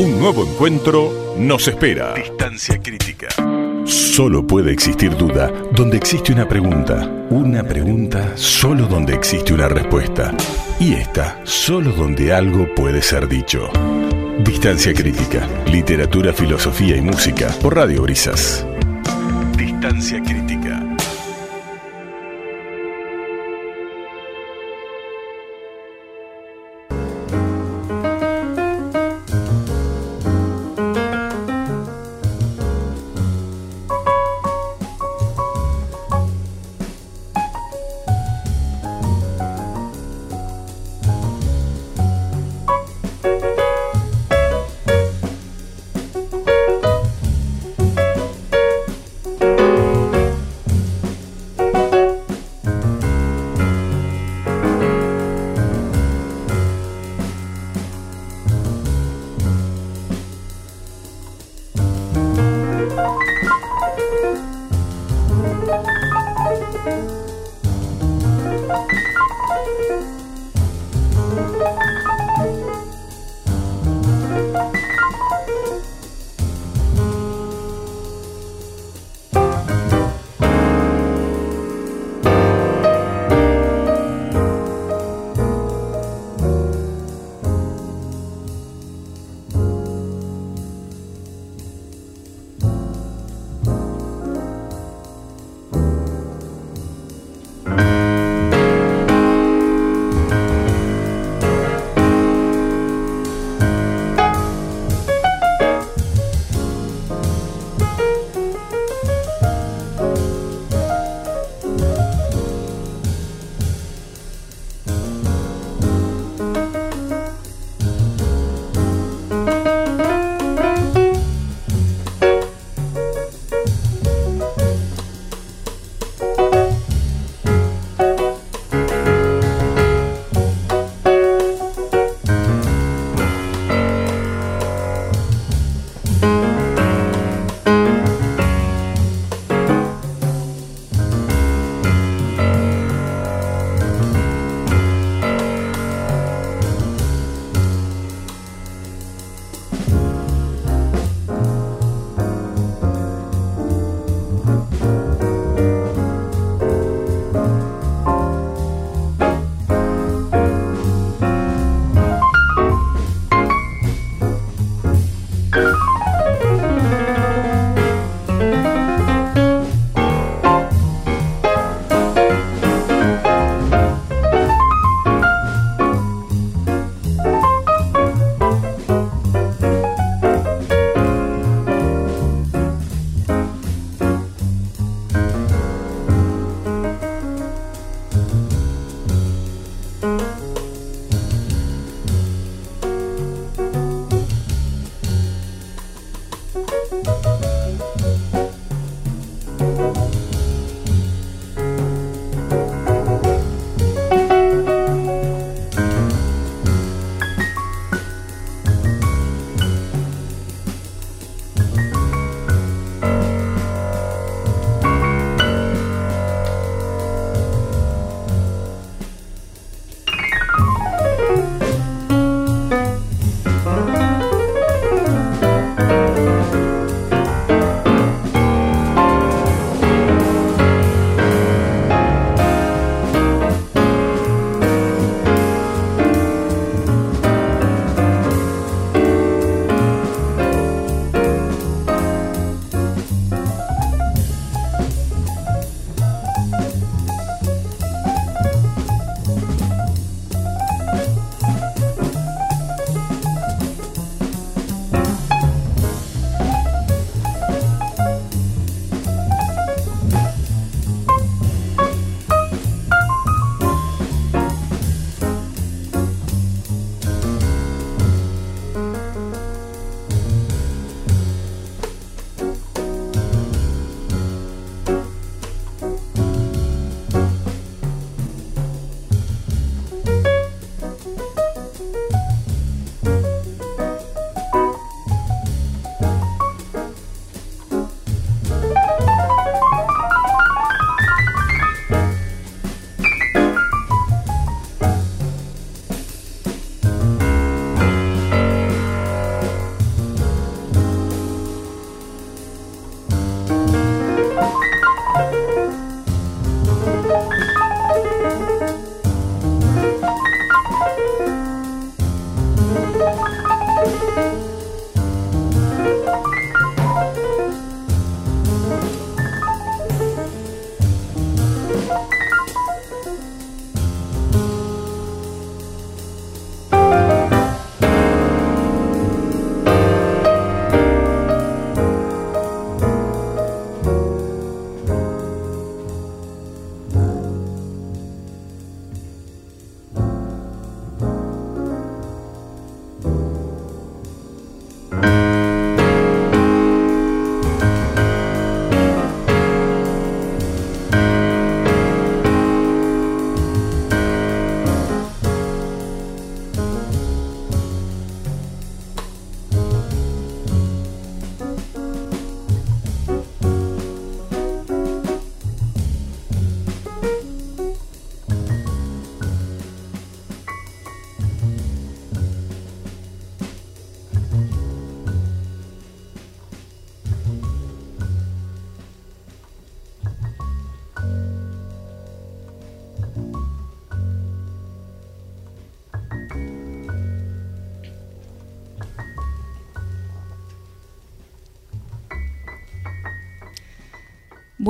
Un nuevo encuentro nos espera. Distancia crítica. Solo puede existir duda donde existe una pregunta. Una pregunta solo donde existe una respuesta. Y esta solo donde algo puede ser dicho. Distancia crítica. Literatura, filosofía y música por Radio Brisas. Distancia crítica.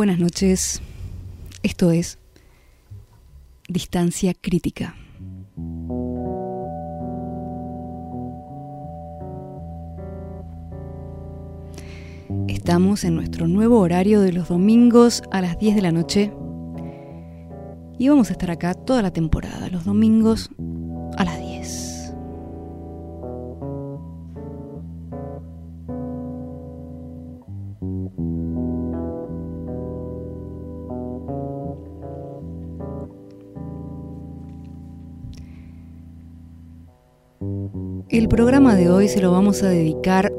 Buenas noches. Esto es Distancia Crítica. Estamos en nuestro nuevo horario de los domingos a las 10 de la noche y vamos a estar acá toda la temporada, los domingos programa de hoy se lo vamos a dedicar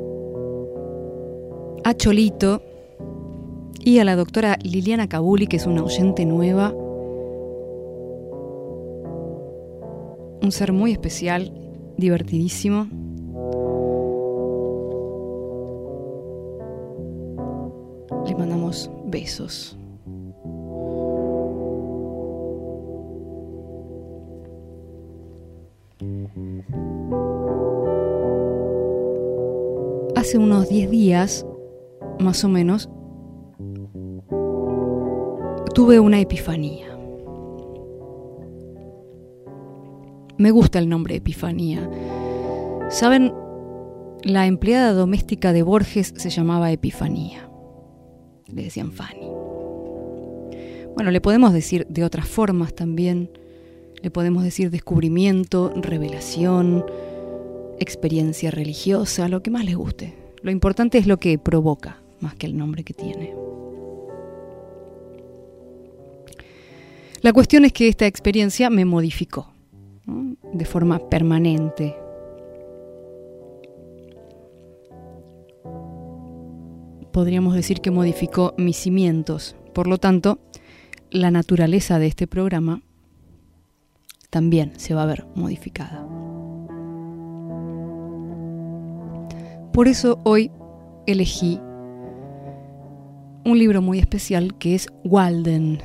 a Cholito y a la doctora Liliana Cabuli, que es una oyente nueva. Un ser muy especial, divertidísimo. Le mandamos besos. Hace unos 10 días, más o menos, tuve una epifanía. Me gusta el nombre Epifanía. ¿Saben? La empleada doméstica de Borges se llamaba Epifanía. Le decían Fanny. Bueno, le podemos decir de otras formas también. Le podemos decir descubrimiento, revelación, experiencia religiosa, lo que más les guste. Lo importante es lo que provoca, más que el nombre que tiene. La cuestión es que esta experiencia me modificó de forma permanente. Podríamos decir que modificó mis cimientos. Por lo tanto, la naturaleza de este programa también se va a ver modificada. Por eso hoy elegí un libro muy especial que es Walden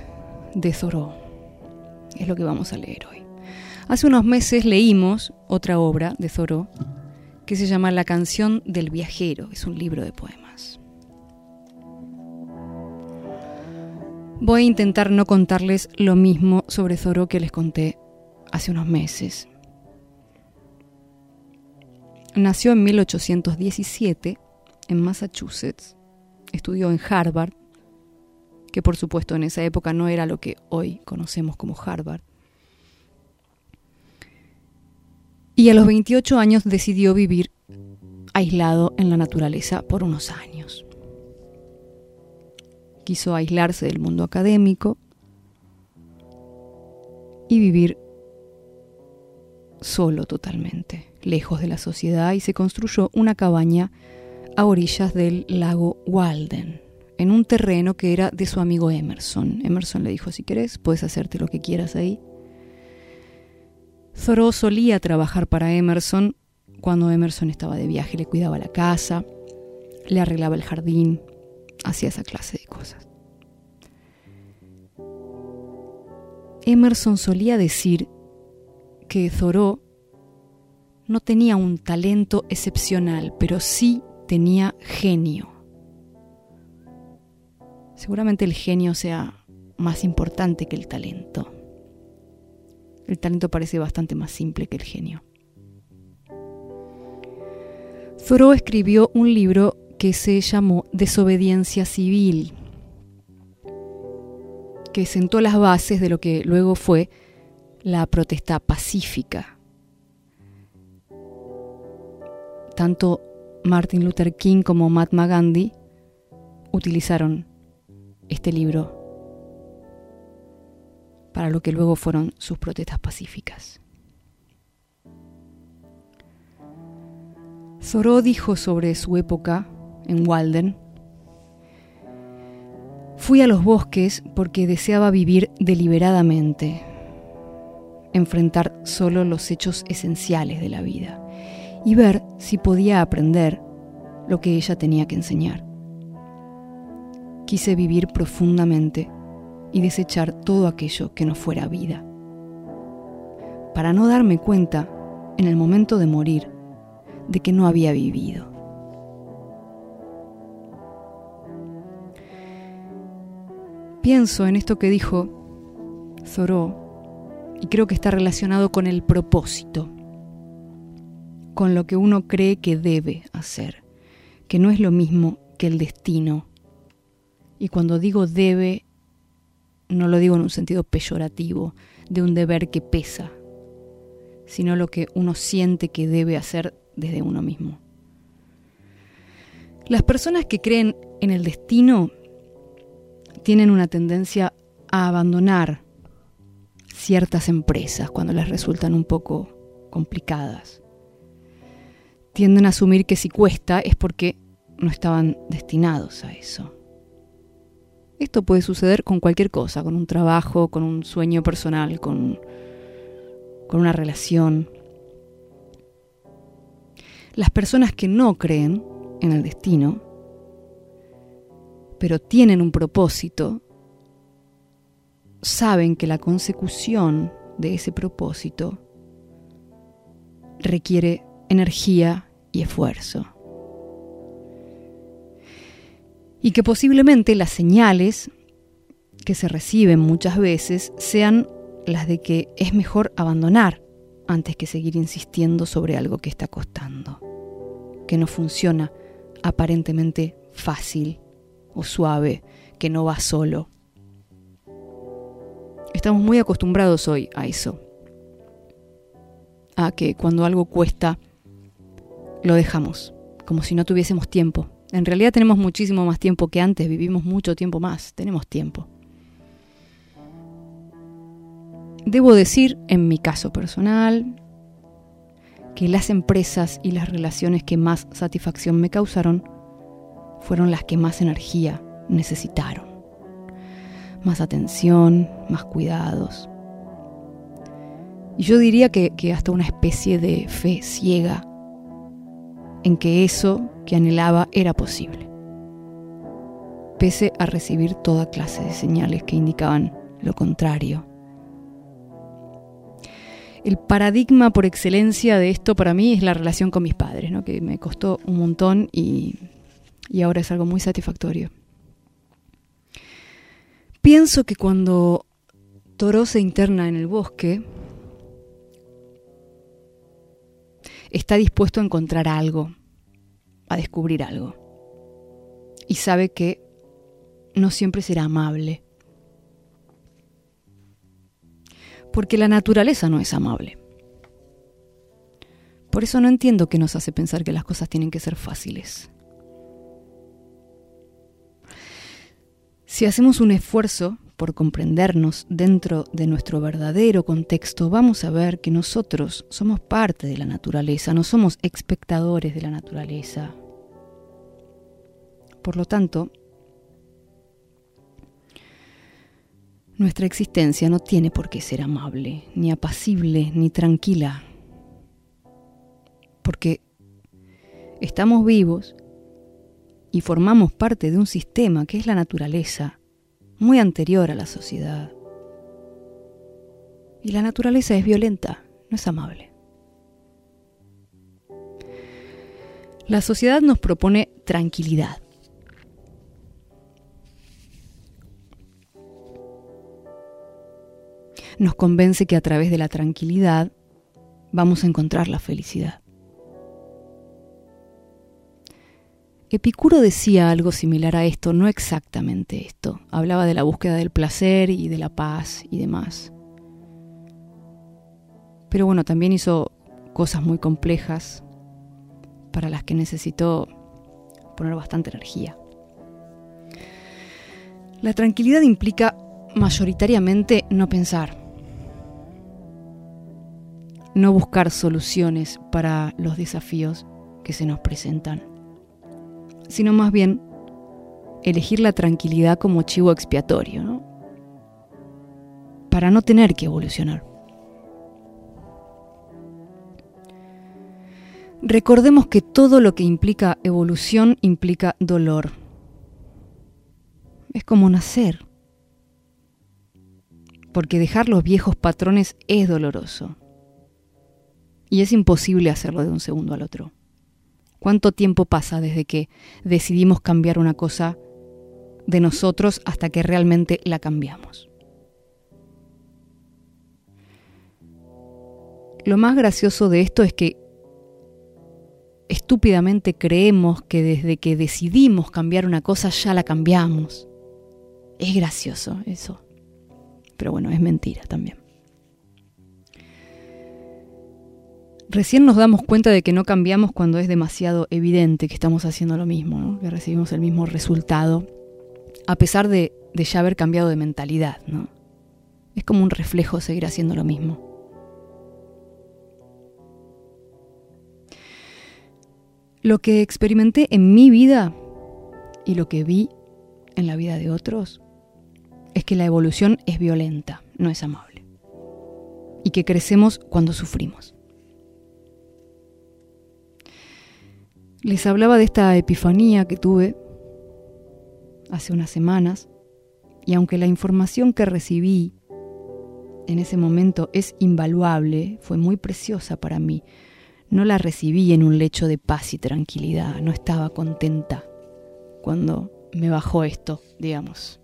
de Thoreau. Es lo que vamos a leer hoy. Hace unos meses leímos otra obra de Thoreau que se llama La canción del viajero. Es un libro de poemas. Voy a intentar no contarles lo mismo sobre Thoreau que les conté hace unos meses. Nació en 1817 en Massachusetts, estudió en Harvard, que por supuesto en esa época no era lo que hoy conocemos como Harvard. Y a los 28 años decidió vivir aislado en la naturaleza por unos años. Quiso aislarse del mundo académico y vivir solo totalmente lejos de la sociedad, y se construyó una cabaña a orillas del lago Walden, en un terreno que era de su amigo Emerson. Emerson le dijo, si querés, puedes hacerte lo que quieras ahí. Thoreau solía trabajar para Emerson cuando Emerson estaba de viaje, le cuidaba la casa, le arreglaba el jardín, hacía esa clase de cosas. Emerson solía decir que Thoreau no tenía un talento excepcional, pero sí tenía genio. Seguramente el genio sea más importante que el talento. El talento parece bastante más simple que el genio. Thoreau escribió un libro que se llamó Desobediencia Civil, que sentó las bases de lo que luego fue la protesta pacífica. Tanto Martin Luther King como Mahatma Gandhi utilizaron este libro para lo que luego fueron sus protestas pacíficas. Thoreau dijo sobre su época en Walden, Fui a los bosques porque deseaba vivir deliberadamente, enfrentar solo los hechos esenciales de la vida y ver si podía aprender lo que ella tenía que enseñar. Quise vivir profundamente y desechar todo aquello que no fuera vida, para no darme cuenta en el momento de morir de que no había vivido. Pienso en esto que dijo Thoreau y creo que está relacionado con el propósito, con lo que uno cree que debe hacer, que no es lo mismo que el destino. Y cuando digo debe, no lo digo en un sentido peyorativo, de un deber que pesa, sino lo que uno siente que debe hacer desde uno mismo. Las personas que creen en el destino tienen una tendencia a abandonar ciertas empresas cuando les resultan un poco complicadas. Tienden a asumir que si cuesta es porque no estaban destinados a eso. Esto puede suceder con cualquier cosa, con un trabajo, con un sueño personal, con, con una relación. Las personas que no creen en el destino, pero tienen un propósito, saben que la consecución de ese propósito requiere energía y esfuerzo. Y que posiblemente las señales que se reciben muchas veces sean las de que es mejor abandonar antes que seguir insistiendo sobre algo que está costando que no funciona aparentemente fácil o suave, que no va solo. Estamos muy acostumbrados hoy a eso, a que cuando algo cuesta, lo dejamos, como si no tuviésemos tiempo. En realidad tenemos muchísimo más tiempo que antes, vivimos mucho tiempo más, tenemos tiempo. Debo decir, en mi caso personal, que las empresas y las relaciones que más satisfacción me causaron fueron las que más energía necesitaron. Más atención, más cuidados. Y yo diría que, hasta una especie de fe ciega en que eso que anhelaba era posible, pese a recibir toda clase de señales que indicaban lo contrario el paradigma por excelencia de esto para mí es la relación con mis padres, ¿no? que me costó un montón y, y ahora es algo muy satisfactorio. Pienso que cuando Toro se interna en el bosque, está dispuesto a encontrar algo, a descubrir algo. Y sabe que no siempre será amable, porque la naturaleza no es amable. Por eso no entiendo qué nos hace pensar que las cosas tienen que ser fáciles. Si hacemos un esfuerzo por comprendernos dentro de nuestro verdadero contexto, vamos a ver que nosotros somos parte de la naturaleza, no somos espectadores de la naturaleza. Por lo tanto, Nuestra existencia no tiene por qué ser amable, ni apacible, ni tranquila, porque estamos vivos y formamos parte de un sistema que es la naturaleza, muy anterior a la sociedad. Y la naturaleza es violenta, no es amable. La sociedad nos propone tranquilidad. Nos convence que a través de la tranquilidad vamos a encontrar la felicidad. Epicuro decía algo similar a esto, no exactamente esto. Hablaba de la búsqueda del placer y de la paz y demás. Pero bueno, también hizo cosas muy complejas para las que necesitó poner bastante energía. La tranquilidad implica mayoritariamente no pensar, no buscar soluciones para los desafíos que se nos presentan sino más bien elegir la tranquilidad como chivo expiatorio, ¿no? Para no tener que evolucionar. Recordemos que todo lo que implica evolución implica dolor. Es como nacer. Porque dejar los viejos patrones es doloroso. Y es imposible hacerlo de un segundo al otro. ¿Cuánto tiempo pasa desde que decidimos cambiar una cosa de nosotros hasta que realmente la cambiamos? Lo más gracioso de esto es que estúpidamente creemos que desde que decidimos cambiar una cosa ya la cambiamos. Es gracioso eso. Pero bueno, es mentira también. Recién nos damos cuenta de que no cambiamos cuando es demasiado evidente que estamos haciendo lo mismo, que recibimos el mismo resultado, a pesar de, de ya haber cambiado de mentalidad. ¿no? Es como un reflejo seguir haciendo lo mismo. Lo que experimenté en mi vida y lo que vi en la vida de otros es que la evolución es violenta, no es amable. Y que crecemos cuando sufrimos. Les hablaba de esta epifanía que tuve hace unas semanas y aunque la información que recibí en ese momento es invaluable, fue muy preciosa para mí, no la recibí en un lecho de paz y tranquilidad, no estaba contenta cuando me bajó esto, digamos.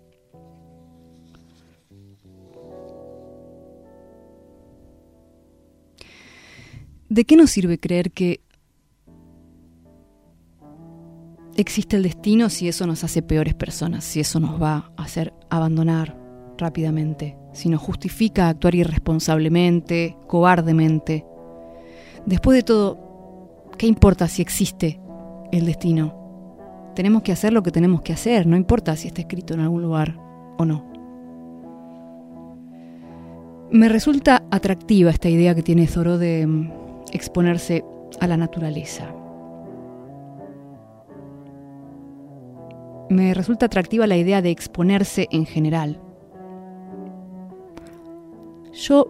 ¿De qué nos sirve creer que existe el destino si eso nos hace peores personas, si eso nos va a hacer abandonar rápidamente, si nos justifica actuar irresponsablemente, cobardemente. Después de todo, ¿qué importa si existe el destino? Tenemos que hacer lo que tenemos que hacer, no importa si está escrito en algún lugar o no. Me resulta atractiva esta idea que tiene Zoro de mm, exponerse a la naturaleza. Me resulta atractiva la idea de exponerse en general. Yo,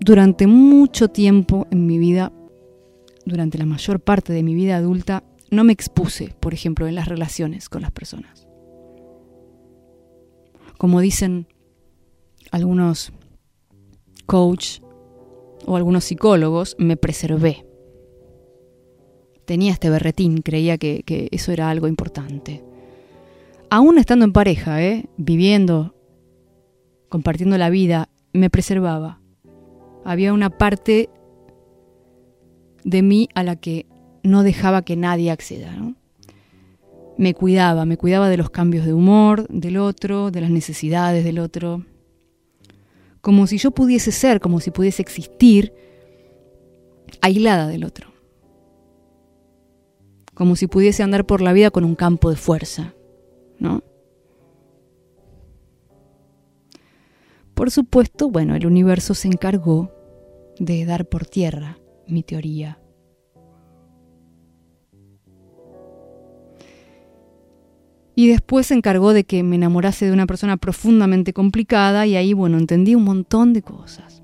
durante mucho tiempo en mi vida, durante la mayor parte de mi vida adulta, no me expuse, por ejemplo, en las relaciones con las personas. Como dicen algunos coach o algunos psicólogos, me preservé tenía este berretín, creía que, eso era algo importante. Aún estando en pareja, ¿eh? viviendo, compartiendo la vida, me preservaba. Había una parte de mí a la que no dejaba que nadie acceda. Me cuidaba, me cuidaba de los cambios de humor del otro, de las necesidades del otro. Como si yo pudiese ser, como si pudiese existir aislada del otro como si pudiese andar por la vida con un campo de fuerza, ¿no? Por supuesto, bueno, el universo se encargó de dar por tierra mi teoría. Y después se encargó de que me enamorase de una persona profundamente complicada y ahí, bueno, entendí un montón de cosas.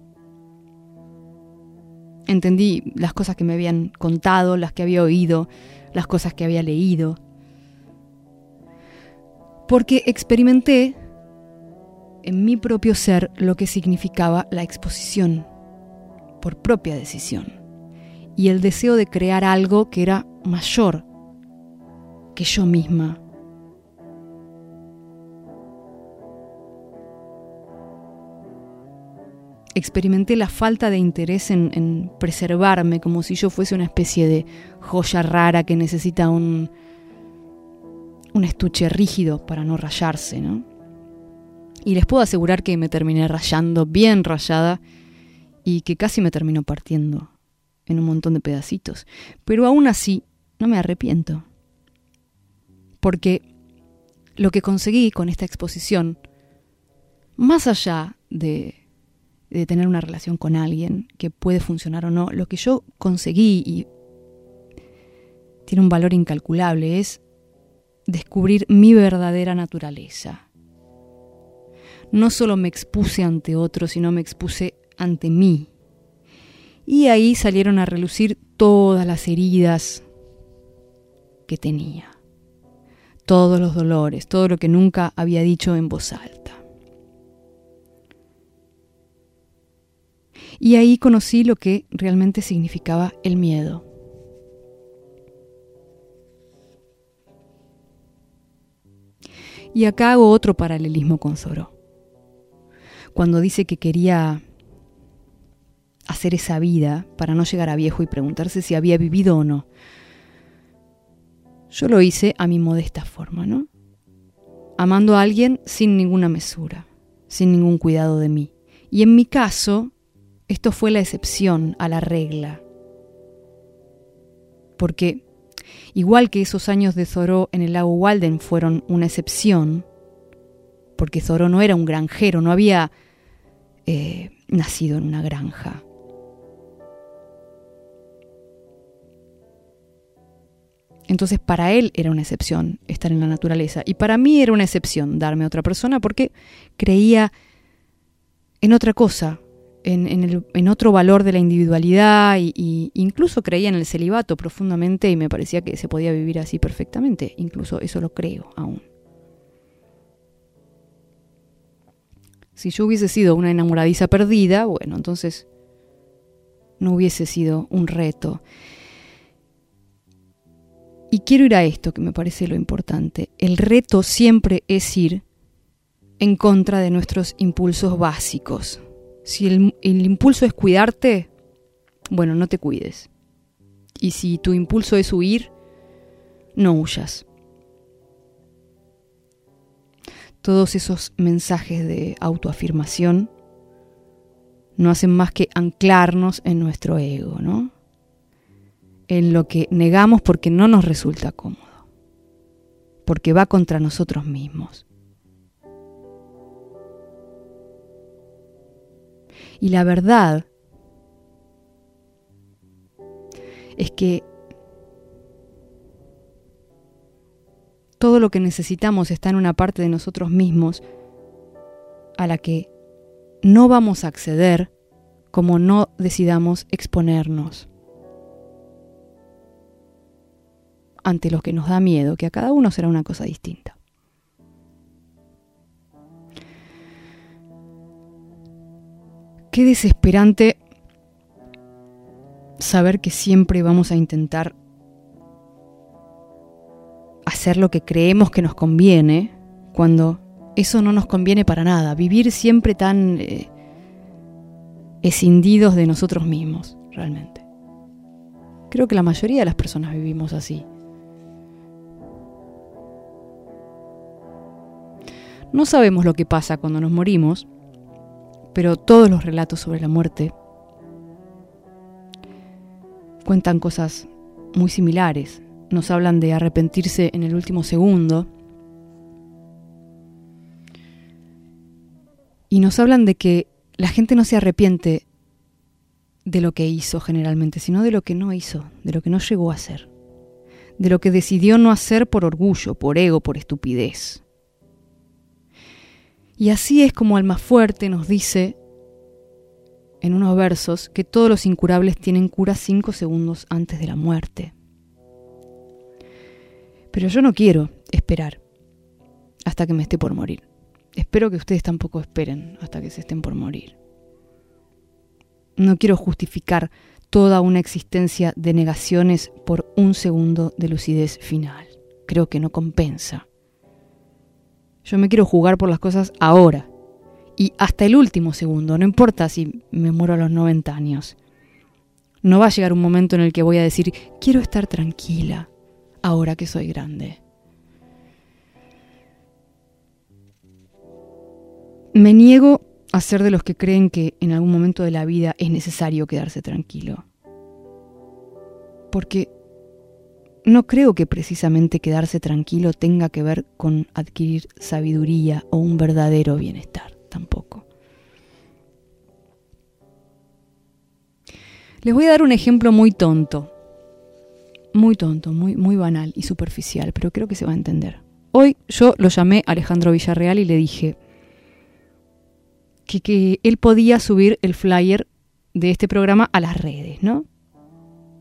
Entendí las cosas que me habían contado, las que había oído, las cosas que había leído. Porque experimenté en mi propio ser lo que significaba la exposición por propia decisión y el deseo de crear algo que era mayor que yo misma. Experimenté la falta de interés en, preservarme como si yo fuese una especie de joya rara que necesita un, un estuche rígido para no rayarse, ¿no? Y les puedo asegurar que me terminé rayando bien rayada y que casi me terminó partiendo en un montón de pedacitos. Pero aún así, no me arrepiento. Porque lo que conseguí con esta exposición, más allá de, de tener una relación con alguien que puede funcionar o no, lo que yo conseguí y tiene un valor incalculable es descubrir mi verdadera naturaleza. No solo me expuse ante otros, sino me expuse ante mí. Y ahí salieron a relucir todas las heridas que tenía, todos los dolores, todo lo que nunca había dicho en voz alta. Y ahí conocí lo que realmente significaba el miedo. Y acá hago otro paralelismo con Zoró. Cuando dice que quería hacer esa vida para no llegar a viejo y preguntarse si había vivido o no. Yo lo hice a mi modesta forma, ¿no? Amando a alguien sin ninguna mesura, sin ningún cuidado de mí. Y en mi caso, esto fue la excepción a la regla. Porque Igual que esos años de Zoró en el lago Walden fueron una excepción, porque Zoró no era un granjero, no había eh, nacido en una granja. Entonces para él era una excepción estar en la naturaleza y para mí era una excepción darme a otra persona porque creía en otra cosa, en, otro valor de la individualidad y, incluso creía en el celibato profundamente y me parecía que se podía vivir así perfectamente. Incluso eso lo creo aún. Si yo hubiese sido una enamoradiza perdida, bueno, entonces no hubiese sido un reto. Y quiero ir a esto que me parece lo importante. El reto siempre es ir en contra de nuestros impulsos básicos, si el, impulso es cuidarte, bueno, no te cuides. Y si tu impulso es huir, no huyas. Todos esos mensajes de autoafirmación no hacen más que anclarnos en nuestro ego, ¿no? En lo que negamos porque no nos resulta cómodo, porque va contra nosotros mismos. Y la verdad es que todo lo que necesitamos está en una parte de nosotros mismos a la que no vamos a acceder como no decidamos exponernos ante lo que nos da miedo, que a cada uno será una cosa distinta. Qué desesperante saber que siempre vamos a intentar hacer lo que creemos que nos conviene cuando eso no nos conviene para nada. Vivir siempre tan eh, escindidos de nosotros mismos, realmente. Creo que la mayoría de las personas vivimos así. No sabemos lo que pasa cuando nos morimos, pero todos los relatos sobre la muerte cuentan cosas muy similares. Nos hablan de arrepentirse en el último segundo. Y nos hablan de que la gente no se arrepiente de lo que hizo generalmente, sino de lo que no hizo, de lo que no llegó a hacer, de lo que decidió no hacer por orgullo, por ego, por estupidez. Y así es como Alma Fuerte nos dice en unos versos que todos los incurables tienen cura cinco segundos antes de la muerte. Pero yo no quiero esperar hasta que me esté por morir. Espero que ustedes tampoco esperen hasta que se estén por morir. No quiero justificar toda una existencia de negaciones por un segundo de lucidez final. Creo que no compensa. Yo me quiero jugar por las cosas ahora y hasta el último segundo, no importa si me muero a los 90 años. No va a llegar un momento en el que voy a decir, quiero estar tranquila ahora que soy grande. Me niego a ser de los que creen que en algún momento de la vida es necesario quedarse tranquilo. Porque no creo que precisamente quedarse tranquilo tenga que ver con adquirir sabiduría o un verdadero bienestar, tampoco. Les voy a dar un ejemplo muy tonto, muy tonto, muy, muy banal y superficial, pero creo que se va a entender. Hoy yo lo llamé Alejandro Villarreal y le dije, que, él podía subir el flyer de este programa a las redes, ¿no?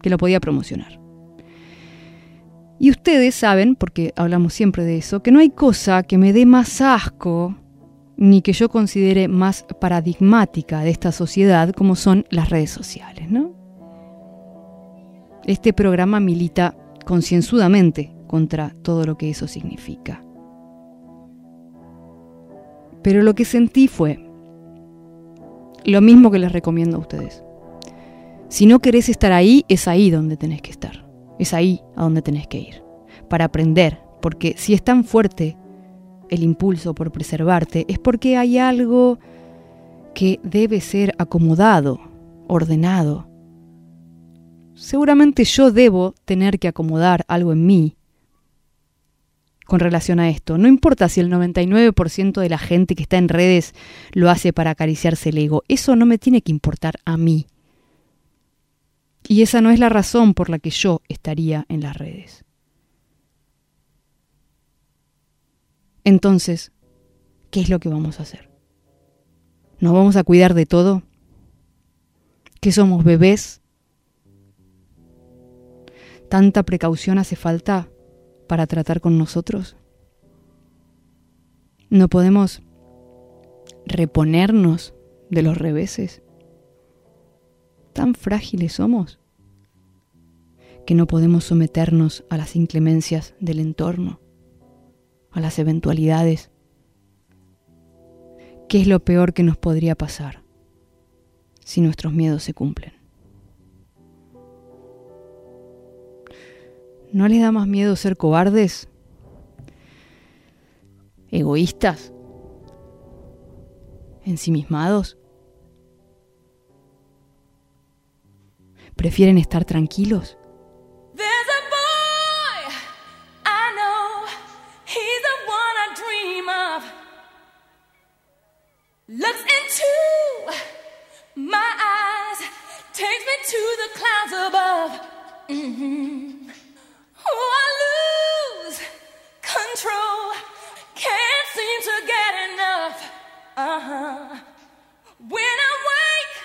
Que lo podía promocionar. Y ustedes saben, porque hablamos siempre de eso, que no hay cosa que me dé más asco ni que yo considere más paradigmática de esta sociedad como son las redes sociales, ¿no? Este programa milita concienzudamente contra todo lo que eso significa. Pero lo que sentí fue, lo mismo que les recomiendo a ustedes. Si no querés estar ahí, es ahí donde tenés que estar. Es ahí a donde tenés que ir. Para aprender. Porque si es tan fuerte el impulso por preservarte, es porque hay algo que debe ser acomodado, ordenado. Seguramente yo debo tener que acomodar algo en mí con relación a esto. No importa si el 99% de la gente que está en redes lo hace para acariciarse el ego. Eso no me tiene que importar a mí. Y esa no es la razón por la que yo estaría en las redes. Entonces, ¿qué es lo que vamos a hacer? ¿Nos vamos a cuidar de todo? ¿Que somos bebés? ¿Tanta precaución hace falta para tratar con nosotros? ¿No podemos reponernos de los reveses? ¿Tan frágiles somos que no podemos someternos a las inclemencias del entorno, a las eventualidades? ¿Qué es lo peor que nos podría pasar si nuestros miedos se cumplen? ¿No les da más miedo ser cobardes? ¿Egoístas? ¿Ensimismados? ¿Prefieren estar tranquilos? Looks into my eyes, takes me to the clouds above. Mm-hmm. I lose control. Can't seem to get enough. Uh huh. When I wake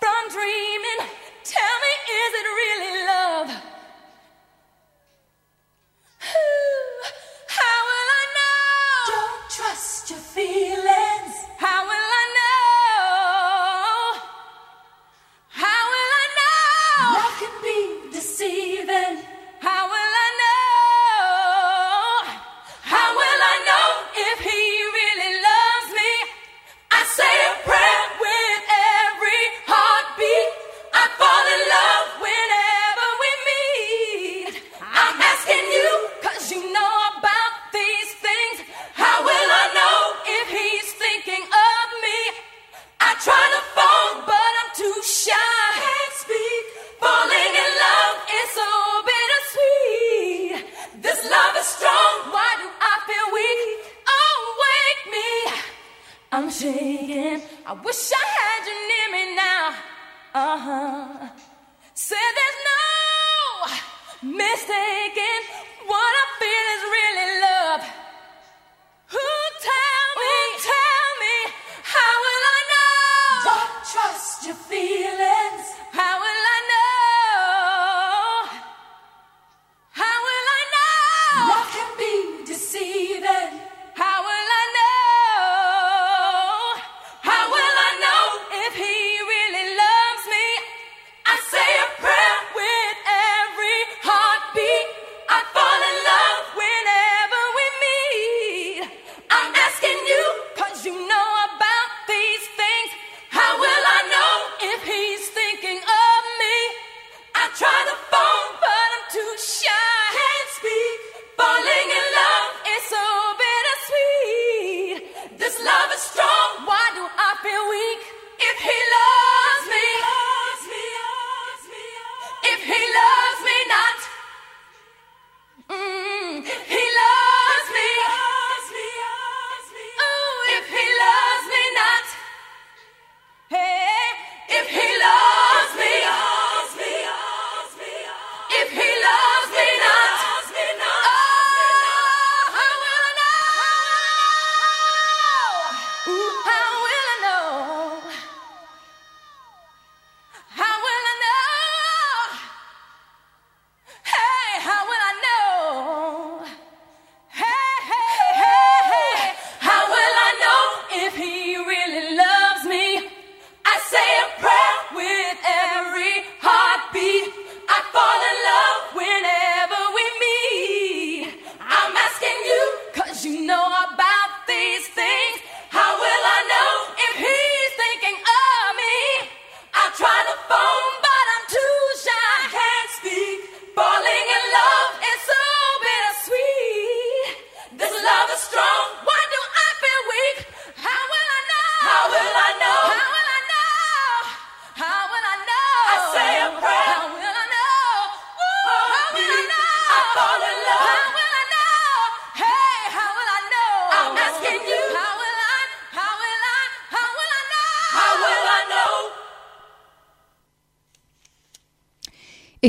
from dreaming, tell me, is it really love? how will I know? Don't trust your feelings.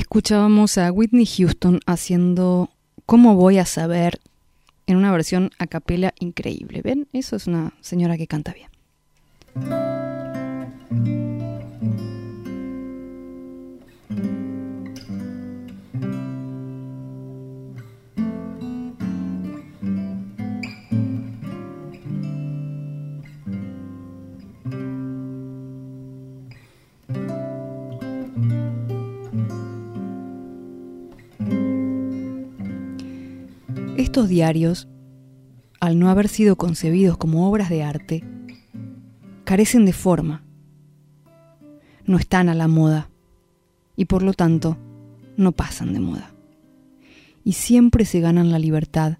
Escuchábamos a Whitney Houston haciendo ¿Cómo voy a saber? en una versión a capela increíble. ¿Ven? Eso es una señora que canta bien. Diarios, al no haber sido concebidos como obras de arte, carecen de forma, no están a la moda y por lo tanto no pasan de moda. Y siempre se ganan la libertad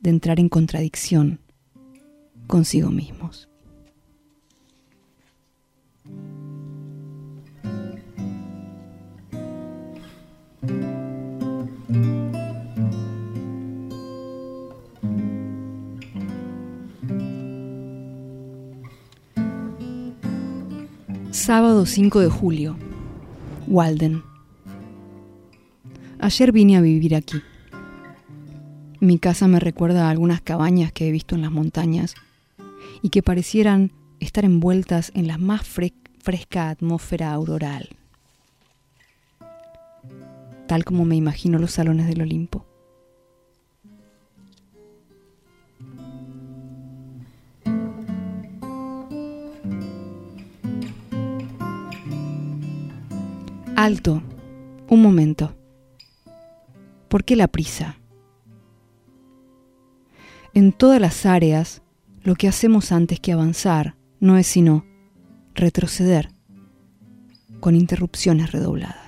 de entrar en contradicción consigo mismos. Sábado 5 de julio. Walden. Ayer vine a vivir aquí. Mi casa me recuerda a algunas cabañas que he visto en las montañas y que parecieran estar envueltas en la más fresca atmósfera auroral, tal como me imagino los salones del Olimpo. Alto, un momento. ¿Por qué la prisa? En todas las áreas, lo que hacemos antes que avanzar no es sino retroceder con interrupciones redobladas.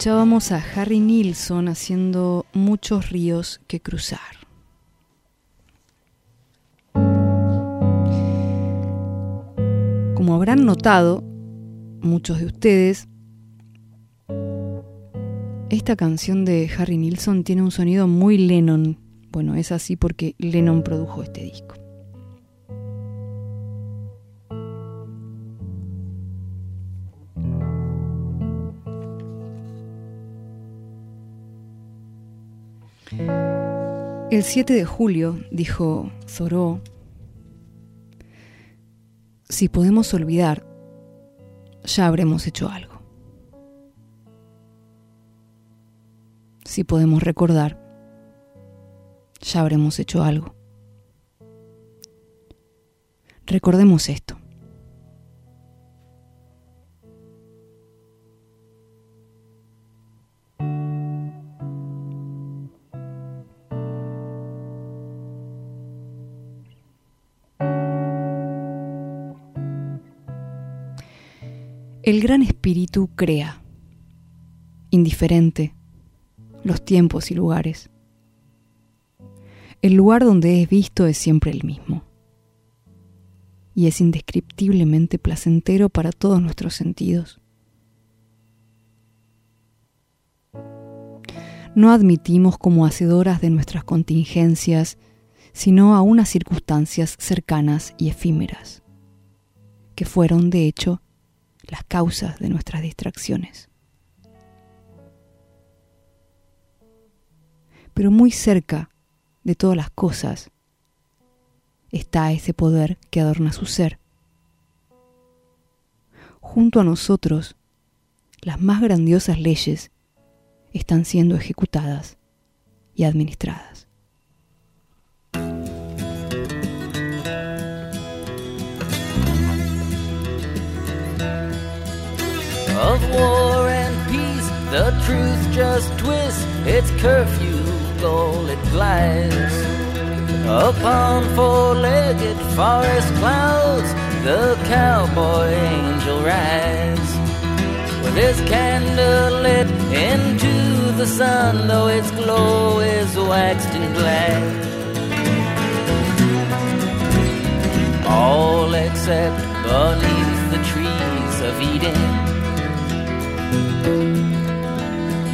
Escuchábamos a Harry Nilsson haciendo muchos ríos que cruzar. Como habrán notado muchos de ustedes, esta canción de Harry Nilsson tiene un sonido muy Lennon. Bueno, es así porque Lennon produjo este disco. El 7 de julio, dijo Zoró, si podemos olvidar, ya habremos hecho algo. Si podemos recordar, ya habremos hecho algo. Recordemos esto. El gran espíritu crea, indiferente, los tiempos y lugares. El lugar donde es visto es siempre el mismo y es indescriptiblemente placentero para todos nuestros sentidos. No admitimos como hacedoras de nuestras contingencias, sino a unas circunstancias cercanas y efímeras, que fueron, de hecho, las causas de nuestras distracciones. Pero muy cerca de todas las cosas está ese poder que adorna su ser. Junto a nosotros, las más grandiosas leyes están siendo ejecutadas y administradas. The truth just twists its curfew goal, it glides upon four-legged forest clouds. The cowboy angel rides with his candle lit into the sun, though its glow is waxed and black. All except beneath the trees of Eden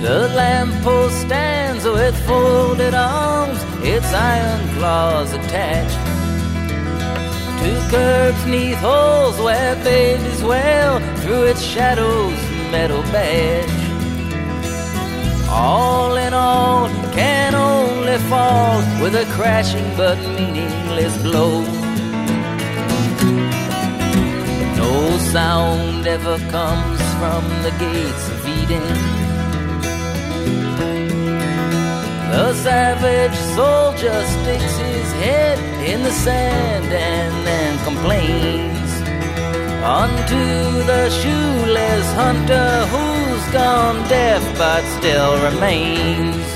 the lamppost stands with folded arms, its iron claws attached to curbs neath holes where babies wail through its shadow's metal badge. All in all, can only fall with a crashing but meaningless blow. No sound ever comes from the gates of Eden. The savage soldier sticks his head in the sand and then complains. Unto the shoeless hunter who's gone deaf but still remains.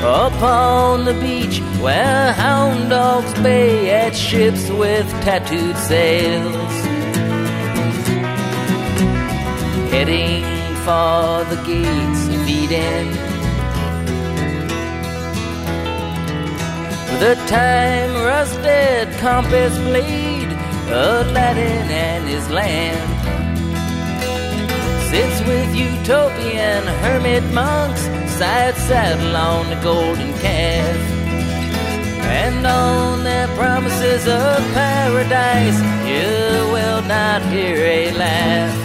Upon the beach where hound dogs bay at ships with tattooed sails. Heading for the gates of Eden the time rusted compass blade, Aladdin and his land. Sits with utopian hermit monks, side saddle on the golden calf. And on their promises of paradise, you will not hear a laugh.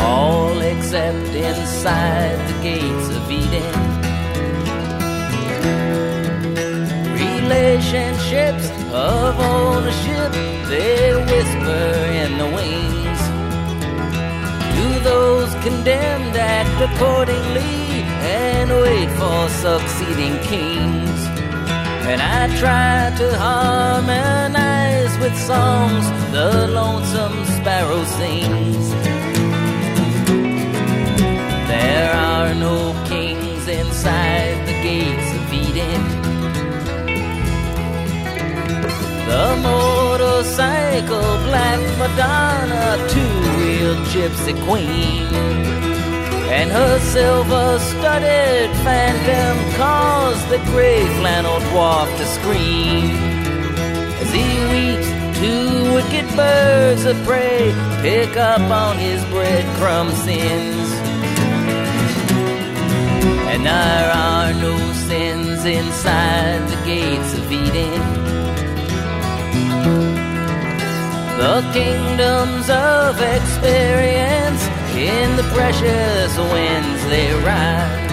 All except inside the gates of Eden. Relationships of ownership, they whisper in the wings. Do those condemned act accordingly and wait for succeeding kings? And I try to harmonize with songs the lonesome sparrow sings. There are no kings inside the gates Eden. The motorcycle, black Madonna, two-wheel gypsy queen. And her silver-studded phantom caused the gray flannel dwarf to scream. As he weeps, two wicked birds of prey pick up on his breadcrumb sins. And there are no sins inside the gates of Eden. The kingdoms of experience in the precious winds they ride.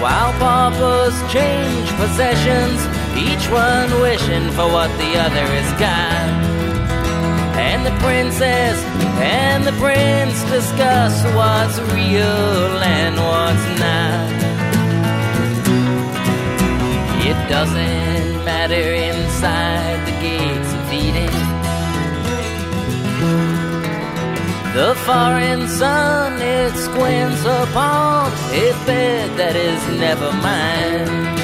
While paupers change possessions, each one wishing for what the other has got. And the princess and the prince discuss what's real and what's not. It doesn't matter inside the gates of Eden. The foreign sun it squints upon a bed that is never mine.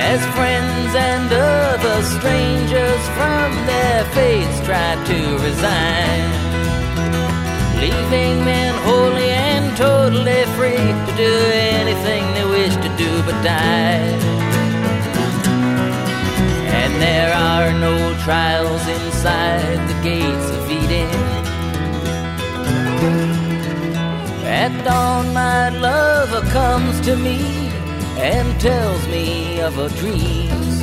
As friends and other strangers from their fates try to resign, leaving men wholly and totally free to do anything they wish to do but die. And there are no trials inside the gates of Eden. At dawn, my lover comes to me and tells me of her dreams.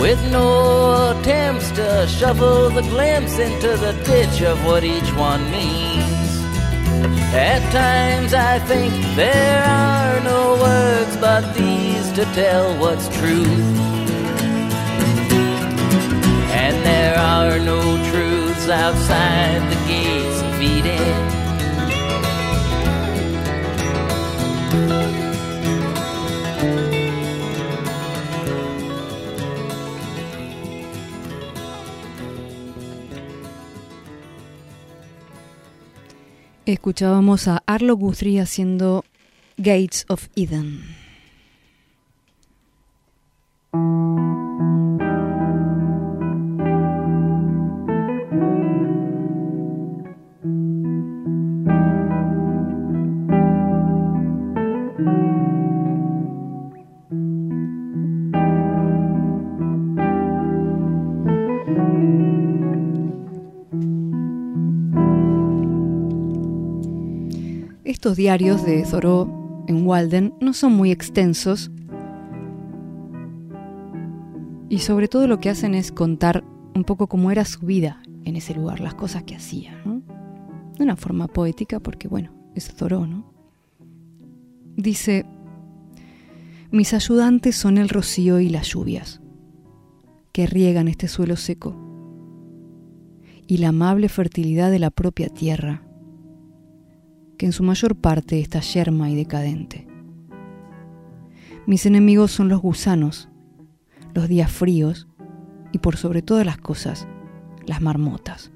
With no attempts to shovel the glimpse into the ditch of what each one means. At times I think there are no words but these to tell what's true. And there are no truths outside the gates of Eden. Escuchábamos a Arlo Guthrie haciendo Gates of Eden. Estos diarios de Thoreau en Walden no son muy extensos y sobre todo lo que hacen es contar un poco cómo era su vida en ese lugar, las cosas que hacía. De una forma poética porque, bueno, es Thoreau, ¿no? Dice, mis ayudantes son el rocío y las lluvias, que riegan este suelo seco, y la amable fertilidad de la propia tierra, que en su mayor parte está yerma y decadente. Mis enemigos son los gusanos, los días fríos y por sobre todas las cosas, las marmotas.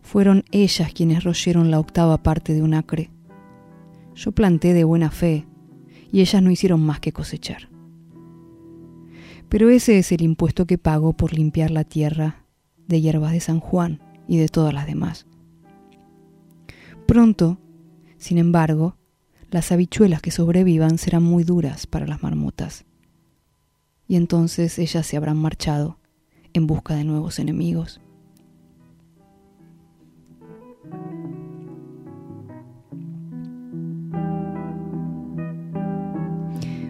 Fueron ellas quienes royeron la octava parte de un acre. Yo planté de buena fe y ellas no hicieron más que cosechar. Pero ese es el impuesto que pago por limpiar la tierra de hierbas de San Juan y de todas las demás. Pronto, sin embargo, las habichuelas que sobrevivan serán muy duras para las marmotas, y entonces ellas se habrán marchado en busca de nuevos enemigos.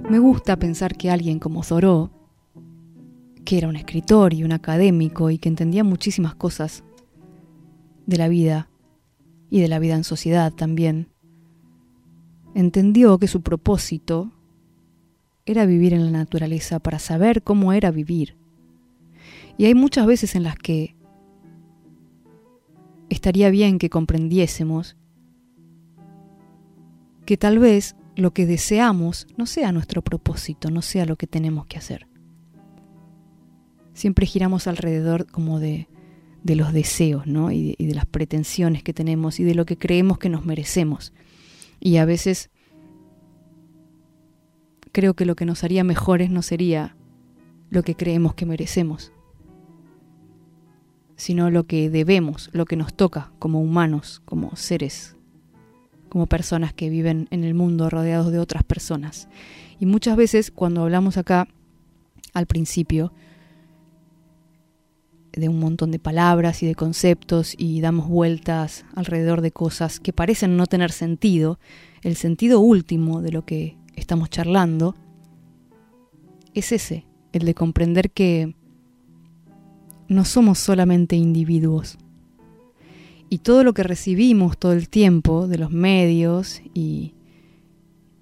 Me gusta pensar que alguien como Thoreau, que era un escritor y un académico y que entendía muchísimas cosas de la vida, y de la vida en sociedad también, entendió que su propósito era vivir en la naturaleza para saber cómo era vivir. Y hay muchas veces en las que estaría bien que comprendiésemos que tal vez lo que deseamos no sea nuestro propósito, no sea lo que tenemos que hacer. Siempre giramos alrededor como de de los deseos ¿no? y, de, y de las pretensiones que tenemos y de lo que creemos que nos merecemos. Y a veces creo que lo que nos haría mejores no sería lo que creemos que merecemos. sino lo que debemos, lo que nos toca como humanos, como seres, como personas que viven en el mundo rodeados de otras personas. Y muchas veces cuando hablamos acá, al principio, de un montón de palabras y de conceptos y damos vueltas alrededor de cosas que parecen no tener sentido, el sentido último de lo que estamos charlando es ese, el de comprender que no somos solamente individuos. Y todo lo que recibimos todo el tiempo de los medios y,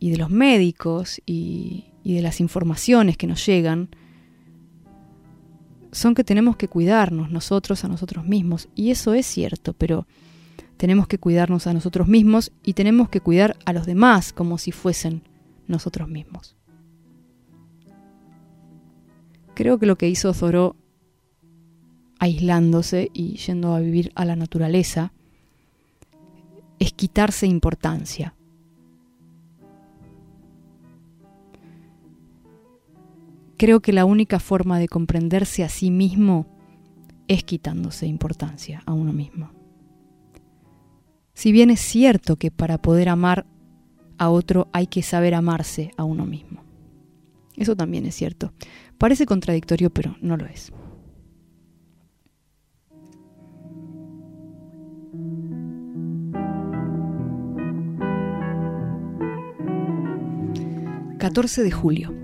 y de los médicos y, y de las informaciones que nos llegan, son que tenemos que cuidarnos nosotros a nosotros mismos. Y eso es cierto, pero tenemos que cuidarnos a nosotros mismos y tenemos que cuidar a los demás como si fuesen nosotros mismos. Creo que lo que hizo Zoró aislándose y yendo a vivir a la naturaleza es quitarse importancia. Creo que la única forma de comprenderse a sí mismo es quitándose importancia a uno mismo. Si bien es cierto que para poder amar a otro hay que saber amarse a uno mismo. Eso también es cierto. Parece contradictorio, pero no lo es. ...14 de julio...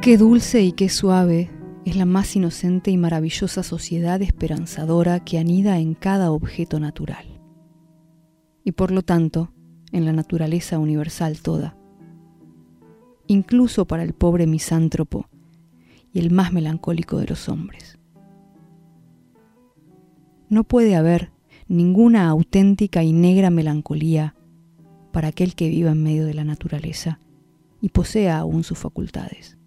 Qué dulce y qué suave es la más inocente y maravillosa sociedad esperanzadora que anida en cada objeto natural. Y por lo tanto, en la naturaleza universal toda. Incluso para el pobre misántropo y el más melancólico de los hombres. No puede haber ninguna auténtica y negra melancolía para aquel que viva en medio de la naturaleza y posea aún sus facultades.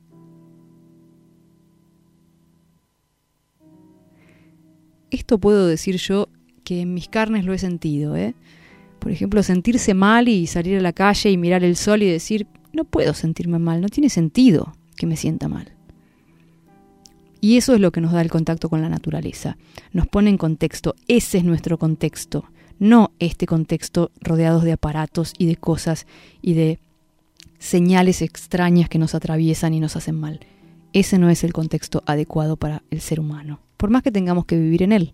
Esto puedo decir yo que en mis carnes lo he sentido. ¿eh? Por ejemplo, sentirse mal y salir a la calle y mirar el sol y decir, no puedo sentirme mal, no tiene sentido que me sienta mal. Y eso es lo que nos da el contacto con la naturaleza. Nos pone en contexto, ese es nuestro contexto, no este contexto rodeados de aparatos y de cosas y de señales extrañas que nos atraviesan y nos hacen mal. Ese no es el contexto adecuado para el ser humano por más que tengamos que vivir en él.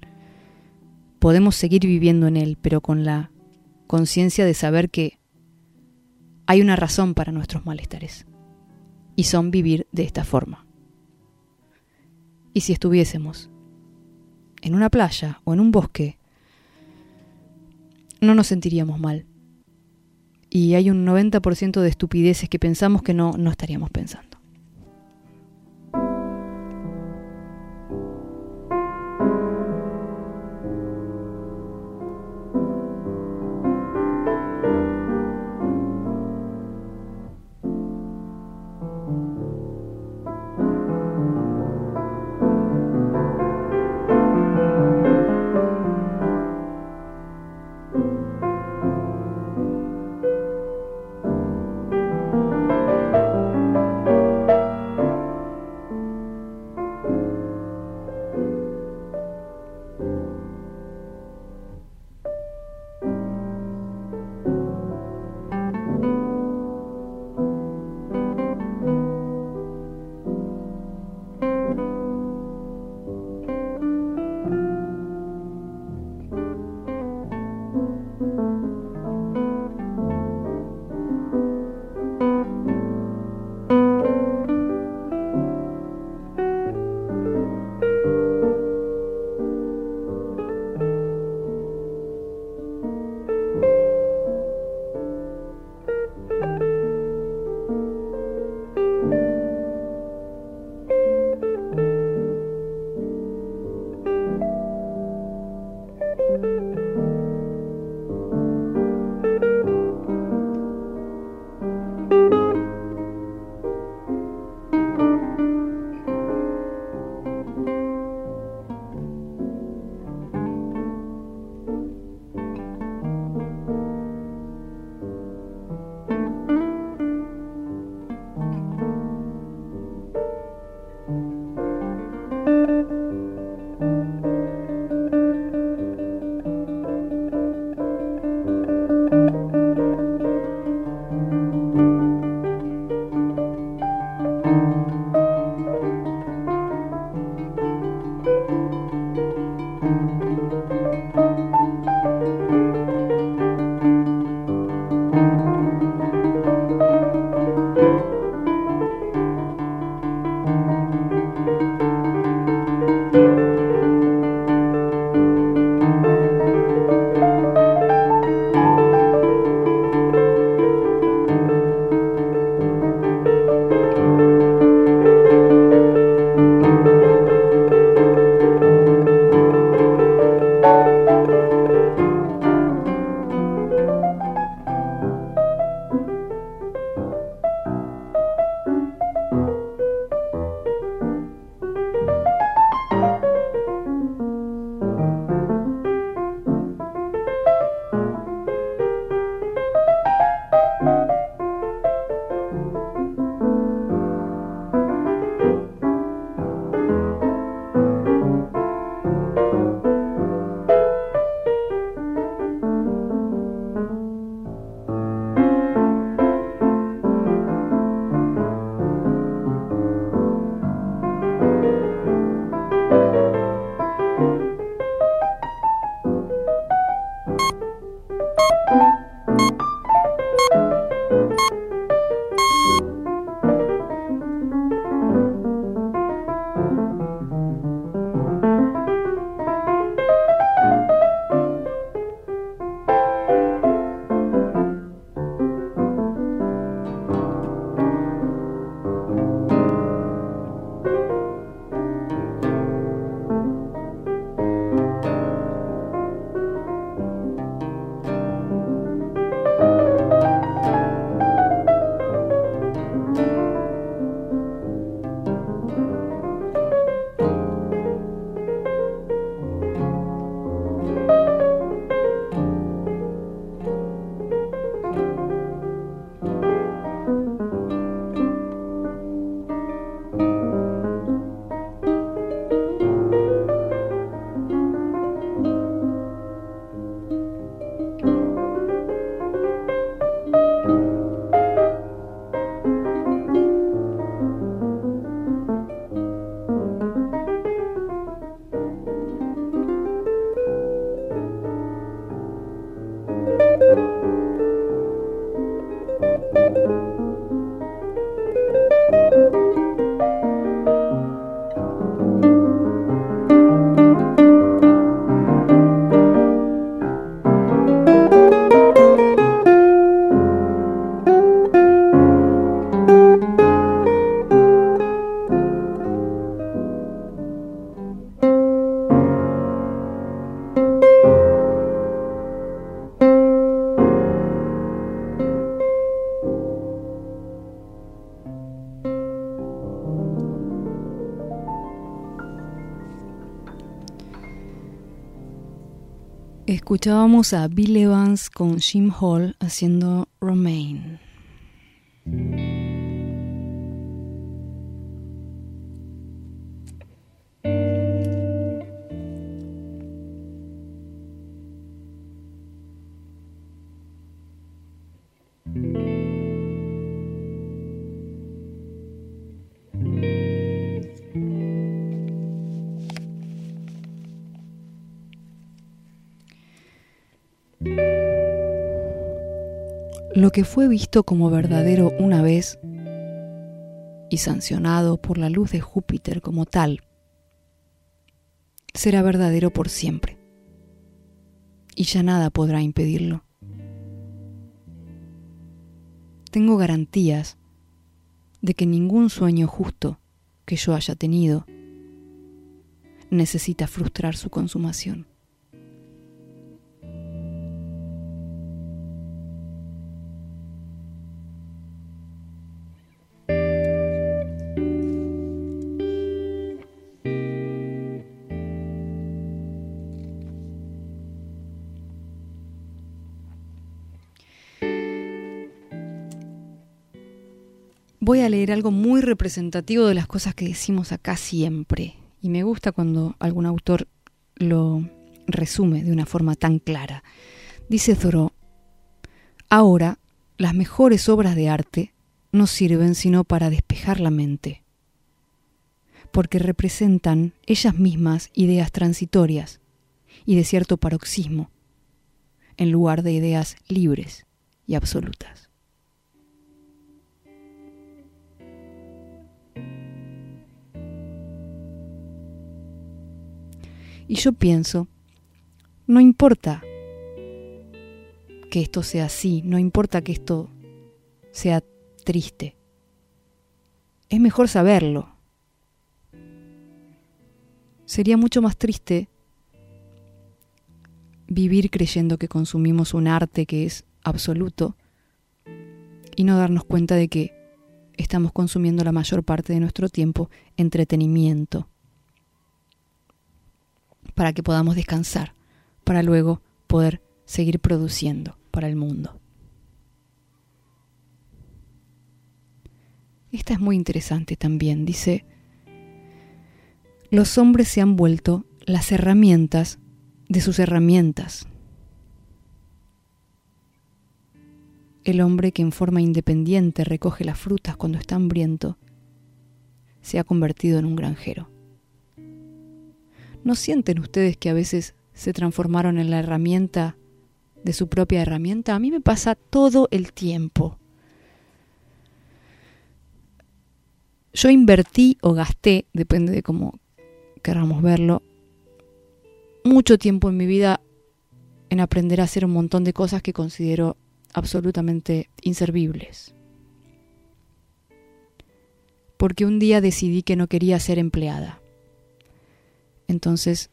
Podemos seguir viviendo en él, pero con la conciencia de saber que hay una razón para nuestros malestares, y son vivir de esta forma. Y si estuviésemos en una playa o en un bosque, no nos sentiríamos mal. Y hay un 90% de estupideces que pensamos que no, no estaríamos pensando. Escuchábamos a Bill Evans con Jim Hall haciendo Romaine. Lo que fue visto como verdadero una vez y sancionado por la luz de Júpiter como tal, será verdadero por siempre. Y ya nada podrá impedirlo. Tengo garantías de que ningún sueño justo que yo haya tenido necesita frustrar su consumación. Voy a leer algo muy representativo de las cosas que decimos acá siempre. Y me gusta cuando algún autor lo resume de una forma tan clara. Dice Thoreau, ahora las mejores obras de arte no sirven sino para despejar la mente, porque representan ellas mismas ideas transitorias y de cierto paroxismo, en lugar de ideas libres y absolutas. Y yo pienso, no importa que esto sea así, no importa que esto sea triste. Es mejor saberlo. Sería mucho más triste vivir creyendo que consumimos un arte que es absoluto y no darnos cuenta de que estamos consumiendo la mayor parte de nuestro tiempo entretenimiento para que podamos descansar, para luego poder seguir produciendo para el mundo. Esta es muy interesante también. Dice, los hombres se han vuelto las herramientas de sus herramientas. El hombre que en forma independiente recoge las frutas cuando está hambriento se ha convertido en un granjero. ¿No sienten ustedes que a veces se transformaron en la herramienta de su propia herramienta? A mí me pasa todo el tiempo. Yo invertí o gasté, depende de cómo queramos verlo, mucho tiempo en mi vida en aprender a hacer un montón de cosas que considero absolutamente inservibles. Porque un día decidí que no quería ser empleada. Entonces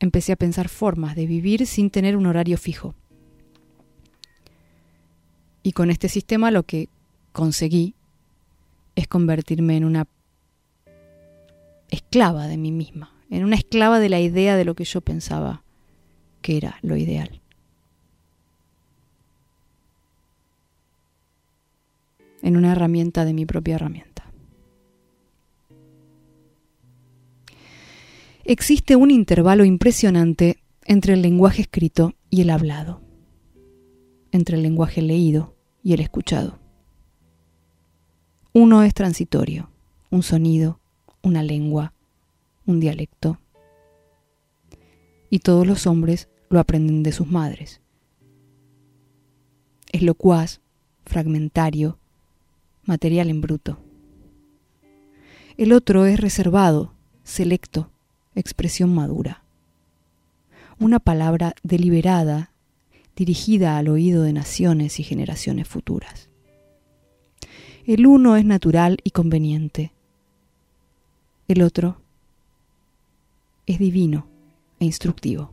empecé a pensar formas de vivir sin tener un horario fijo. Y con este sistema lo que conseguí es convertirme en una esclava de mí misma, en una esclava de la idea de lo que yo pensaba que era lo ideal. En una herramienta de mi propia herramienta. Existe un intervalo impresionante entre el lenguaje escrito y el hablado, entre el lenguaje leído y el escuchado. Uno es transitorio, un sonido, una lengua, un dialecto. Y todos los hombres lo aprenden de sus madres. Es locuaz, fragmentario, material en bruto. El otro es reservado, selecto, expresión madura. Una palabra deliberada dirigida al oído de naciones y generaciones futuras. El uno es natural y conveniente. El otro es divino e instructivo.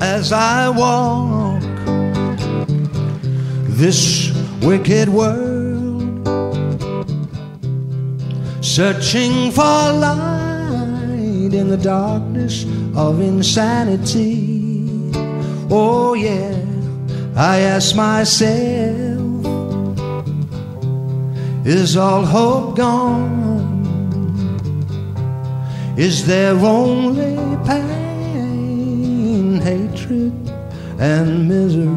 As I walk this wicked world, searching for light in the darkness of insanity. Oh, yeah, I ask myself, is all hope gone? Is there only pain, and misery?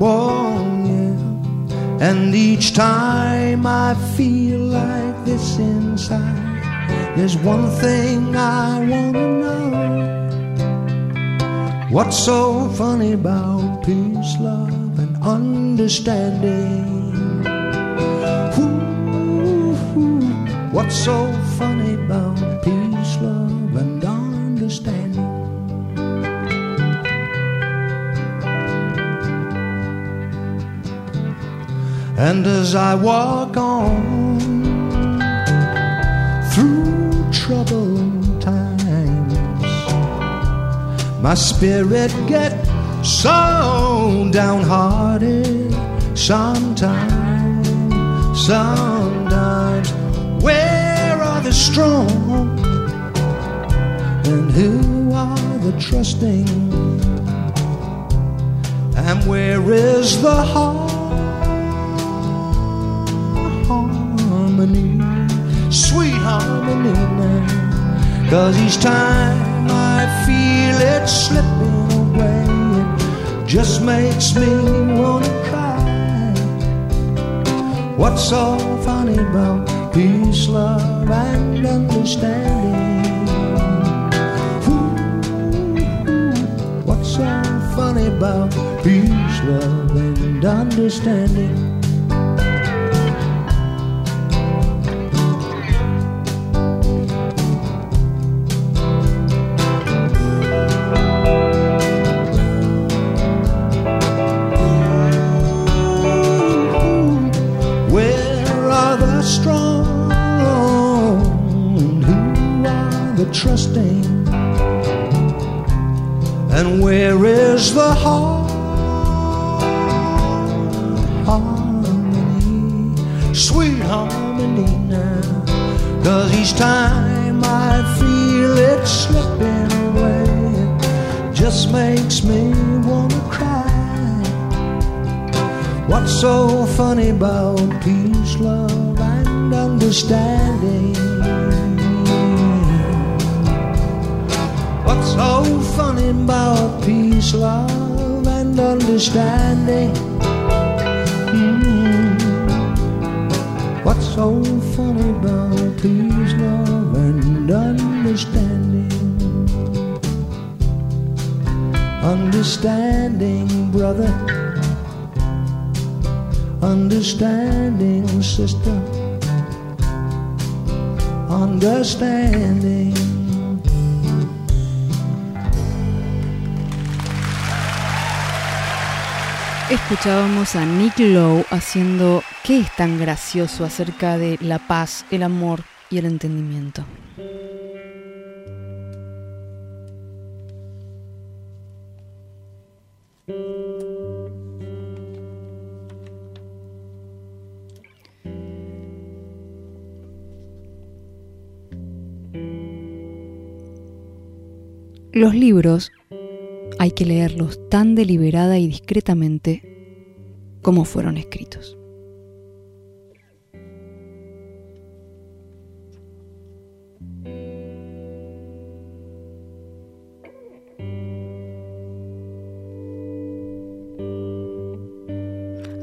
Oh, yeah. And each time I feel like this inside, there's one thing I want to know. What's so funny about peace, love, and understanding? Ooh, what's so funny about peace, love, and understanding? And as I walk on through troubled times, my spirit gets so downhearted sometimes, sometimes. Where are the strong and who are the trusting? And where is the heart? Harmony, sweet harmony now. Cause each time I feel it slipping away, it just makes me wanna cry. What's so funny about peace, love, and understanding? Ooh, what's so funny about peace, love, and understanding? Understanding? Mm. What's so funny about peace, love, and understanding? Understanding, brother understanding, sister, understanding. Escuchábamos a Nick Lowe haciendo ¿Qué es tan gracioso acerca de la paz, el amor y el entendimiento? Los libros hay que leerlos tan deliberada y discretamente como fueron escritos.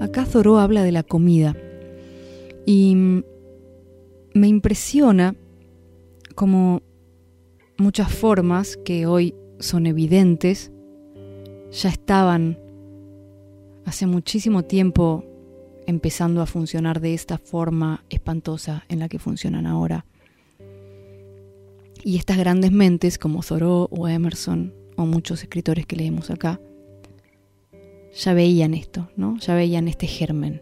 Acá Zoró habla de la comida y me impresiona como muchas formas que hoy son evidentes ya estaban hace muchísimo tiempo empezando a funcionar de esta forma espantosa en la que funcionan ahora. Y estas grandes mentes como Thoreau o Emerson o muchos escritores que leemos acá ya veían esto, ¿no? Ya veían este germen.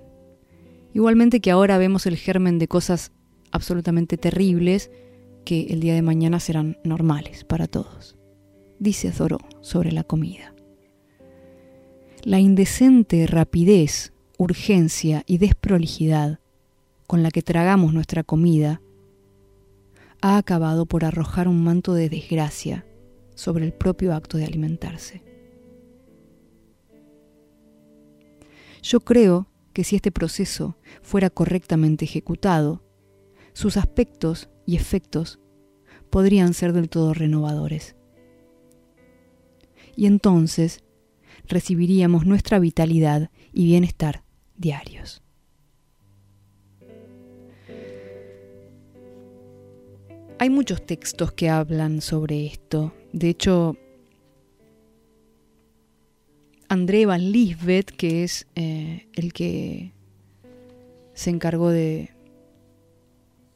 Igualmente que ahora vemos el germen de cosas absolutamente terribles que el día de mañana serán normales para todos. dice Thoreau sobre la comida. La indecente rapidez, urgencia y desprolijidad con la que tragamos nuestra comida ha acabado por arrojar un manto de desgracia sobre el propio acto de alimentarse. Yo creo que si este proceso fuera correctamente ejecutado, sus aspectos y efectos podrían ser del todo renovadores. Y entonces recibiríamos nuestra vitalidad y bienestar diarios. Hay muchos textos que hablan sobre esto. De hecho, André Van Lisbeth, que es eh, el que se encargó de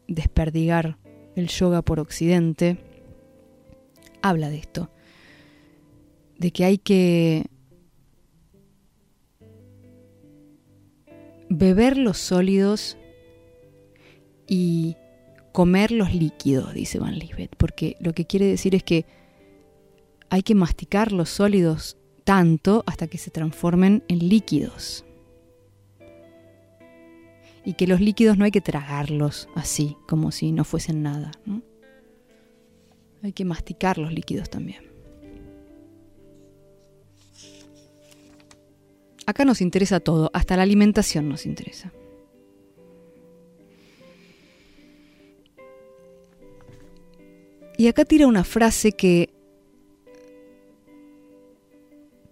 desperdigar el yoga por Occidente, habla de esto, de que hay que beber los sólidos y comer los líquidos, dice Van Lisbeth, porque lo que quiere decir es que hay que masticar los sólidos tanto hasta que se transformen en líquidos. Y que los líquidos no hay que tragarlos así, como si no fuesen nada. Hay que masticar los líquidos también. Acá nos interesa todo, hasta la alimentación nos interesa. Y acá tira una frase que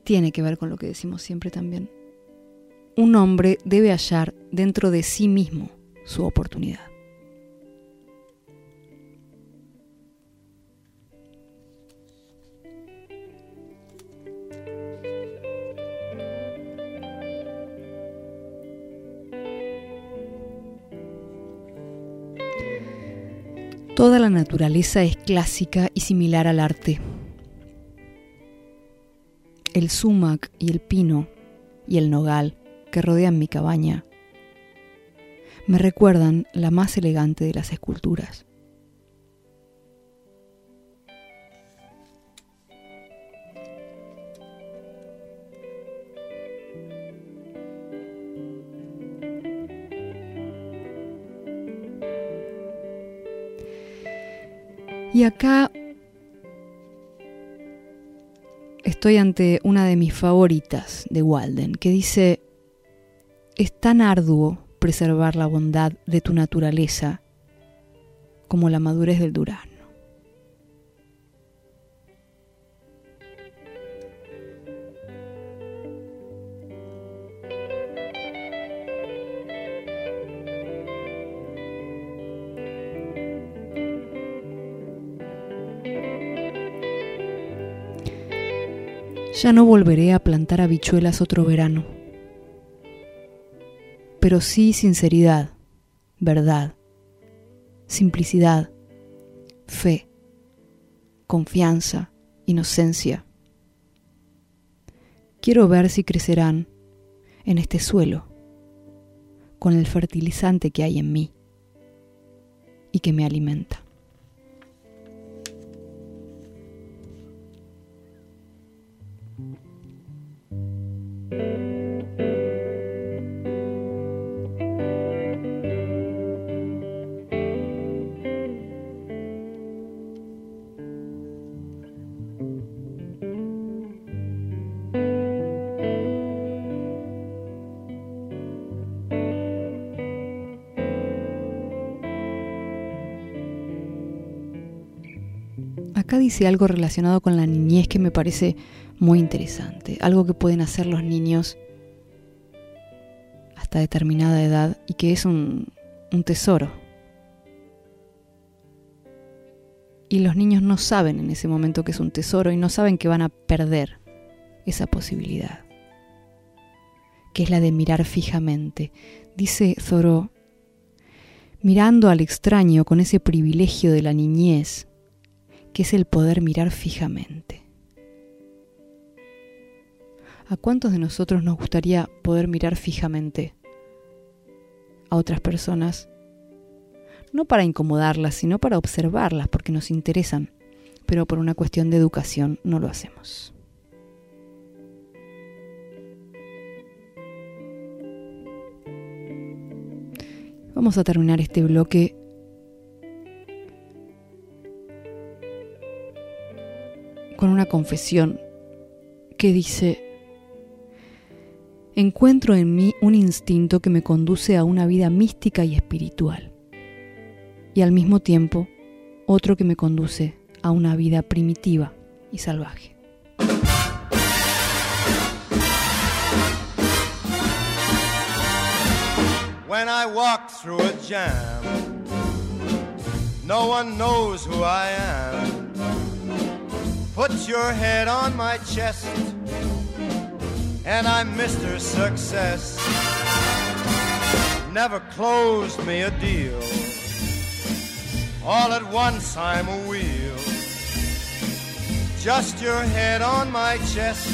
tiene que ver con lo que decimos siempre también. Un hombre debe hallar dentro de sí mismo su oportunidad. Toda la naturaleza es clásica y similar al arte. El sumac y el pino y el nogal que rodean mi cabaña me recuerdan la más elegante de las esculturas. Y acá estoy ante una de mis favoritas de Walden, que dice, es tan arduo preservar la bondad de tu naturaleza como la madurez del durazno. Ya no volveré a plantar habichuelas otro verano, pero sí sinceridad, verdad, simplicidad, fe, confianza, inocencia. Quiero ver si crecerán en este suelo con el fertilizante que hay en mí y que me alimenta. Dice algo relacionado con la niñez que me parece muy interesante, algo que pueden hacer los niños hasta determinada edad y que es un, un tesoro. Y los niños no saben en ese momento que es un tesoro y no saben que van a perder esa posibilidad, que es la de mirar fijamente. Dice Thoreau, mirando al extraño con ese privilegio de la niñez, es el poder mirar fijamente. ¿A cuántos de nosotros nos gustaría poder mirar fijamente a otras personas? No para incomodarlas, sino para observarlas porque nos interesan, pero por una cuestión de educación no lo hacemos. Vamos a terminar este bloque con una confesión que dice, encuentro en mí un instinto que me conduce a una vida mística y espiritual, y al mismo tiempo otro que me conduce a una vida primitiva y salvaje. When I walk through a jam, no one knows who I am. Put your head on my chest, and I'm Mr. Success. Never closed me a deal. All at once I'm a wheel. Just your head on my chest,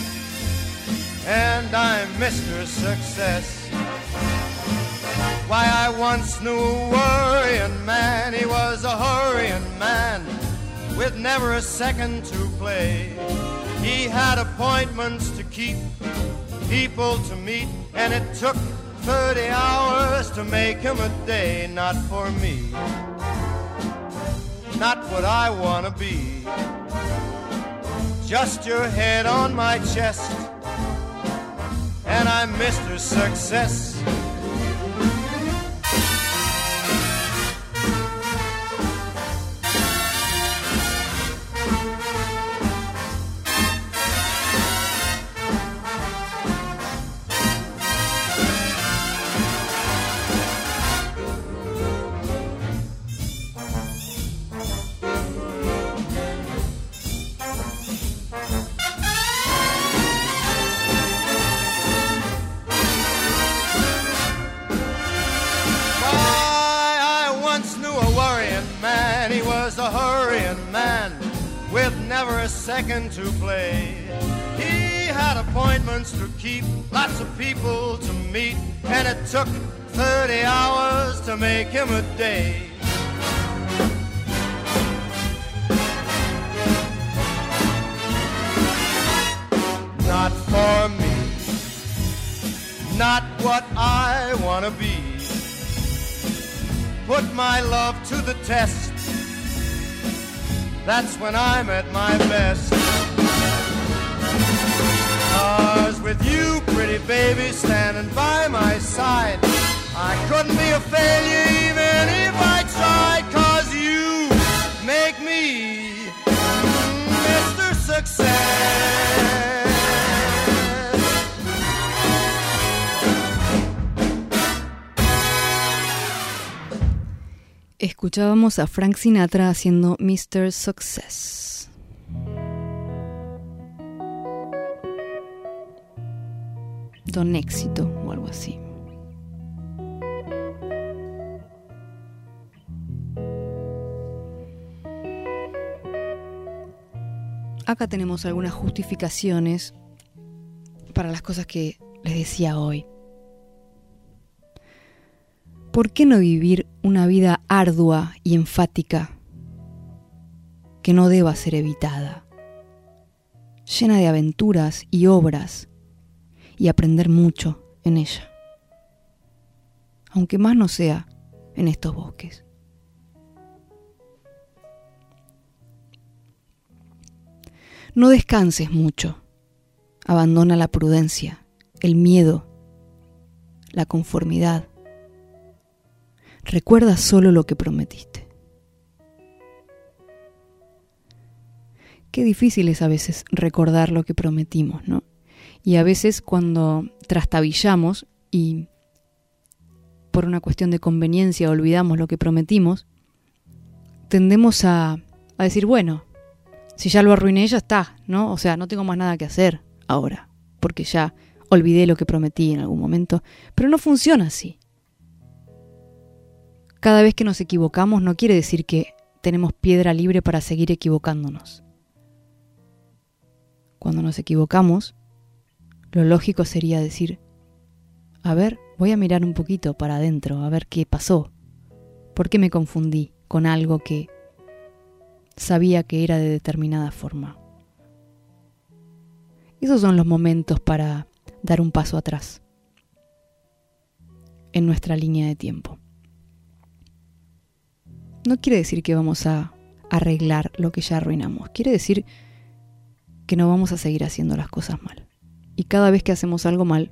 and I'm Mr. Success. Why, I once knew a worrying man, he was a hurrying man with never a second to play. He had appointments to keep, people to meet, and it took 30 hours to make him a day, not for me, not what I want to be. Just your head on my chest, and I'm Mr. Success. Second to play. He had appointments to keep, lots of people to meet, and it took 30 hours to make him a day. Not for me, not what I want to be. Put my love to the test that's when I'm at my best. Cause with you, pretty baby, standing by my side, I couldn't be a failure even if I tried. Cause you make me Mr. Success. Escuchábamos a Frank Sinatra haciendo Mr. Success. Don Éxito o algo así. Acá tenemos algunas justificaciones para las cosas que les decía hoy. ¿Por qué no vivir una vida ardua y enfática que no deba ser evitada, llena de aventuras y obras y aprender mucho en ella? Aunque más no sea en estos bosques. No descanses mucho. Abandona la prudencia, el miedo, la conformidad Recuerda solo lo que prometiste. Qué difícil es a veces recordar lo que prometimos, ¿no? Y a veces cuando trastabillamos y por una cuestión de conveniencia olvidamos lo que prometimos, tendemos a, a decir, bueno, si ya lo arruiné, ya está, ¿no? O sea, no tengo más nada que hacer ahora, porque ya olvidé lo que prometí en algún momento. Pero no funciona así. Cada vez que nos equivocamos no quiere decir que tenemos piedra libre para seguir equivocándonos. Cuando nos equivocamos, lo lógico sería decir, a ver, voy a mirar un poquito para adentro, a ver qué pasó, por qué me confundí con algo que sabía que era de determinada forma. Esos son los momentos para dar un paso atrás en nuestra línea de tiempo. No quiere decir que vamos a arreglar lo que ya arruinamos, quiere decir que no vamos a seguir haciendo las cosas mal. Y cada vez que hacemos algo mal,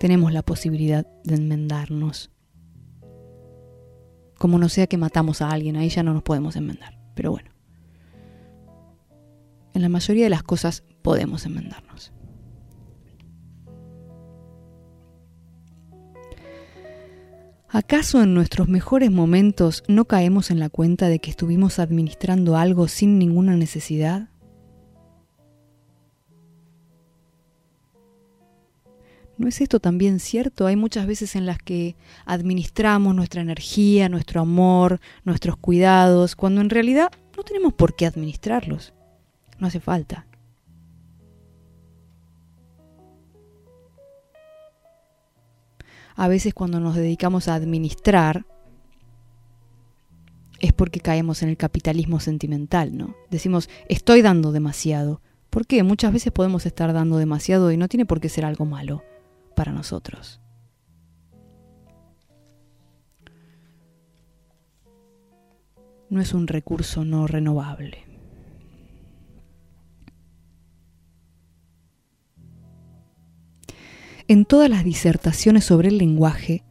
tenemos la posibilidad de enmendarnos. Como no sea que matamos a alguien, ahí ya no nos podemos enmendar. Pero bueno, en la mayoría de las cosas podemos enmendarnos. ¿Acaso en nuestros mejores momentos no caemos en la cuenta de que estuvimos administrando algo sin ninguna necesidad? ¿No es esto también cierto? Hay muchas veces en las que administramos nuestra energía, nuestro amor, nuestros cuidados, cuando en realidad no tenemos por qué administrarlos. No hace falta. A veces cuando nos dedicamos a administrar es porque caemos en el capitalismo sentimental, ¿no? Decimos, estoy dando demasiado. ¿Por qué? Muchas veces podemos estar dando demasiado y no tiene por qué ser algo malo para nosotros. No es un recurso no renovable. En todas las disertaciones sobre el lenguaje,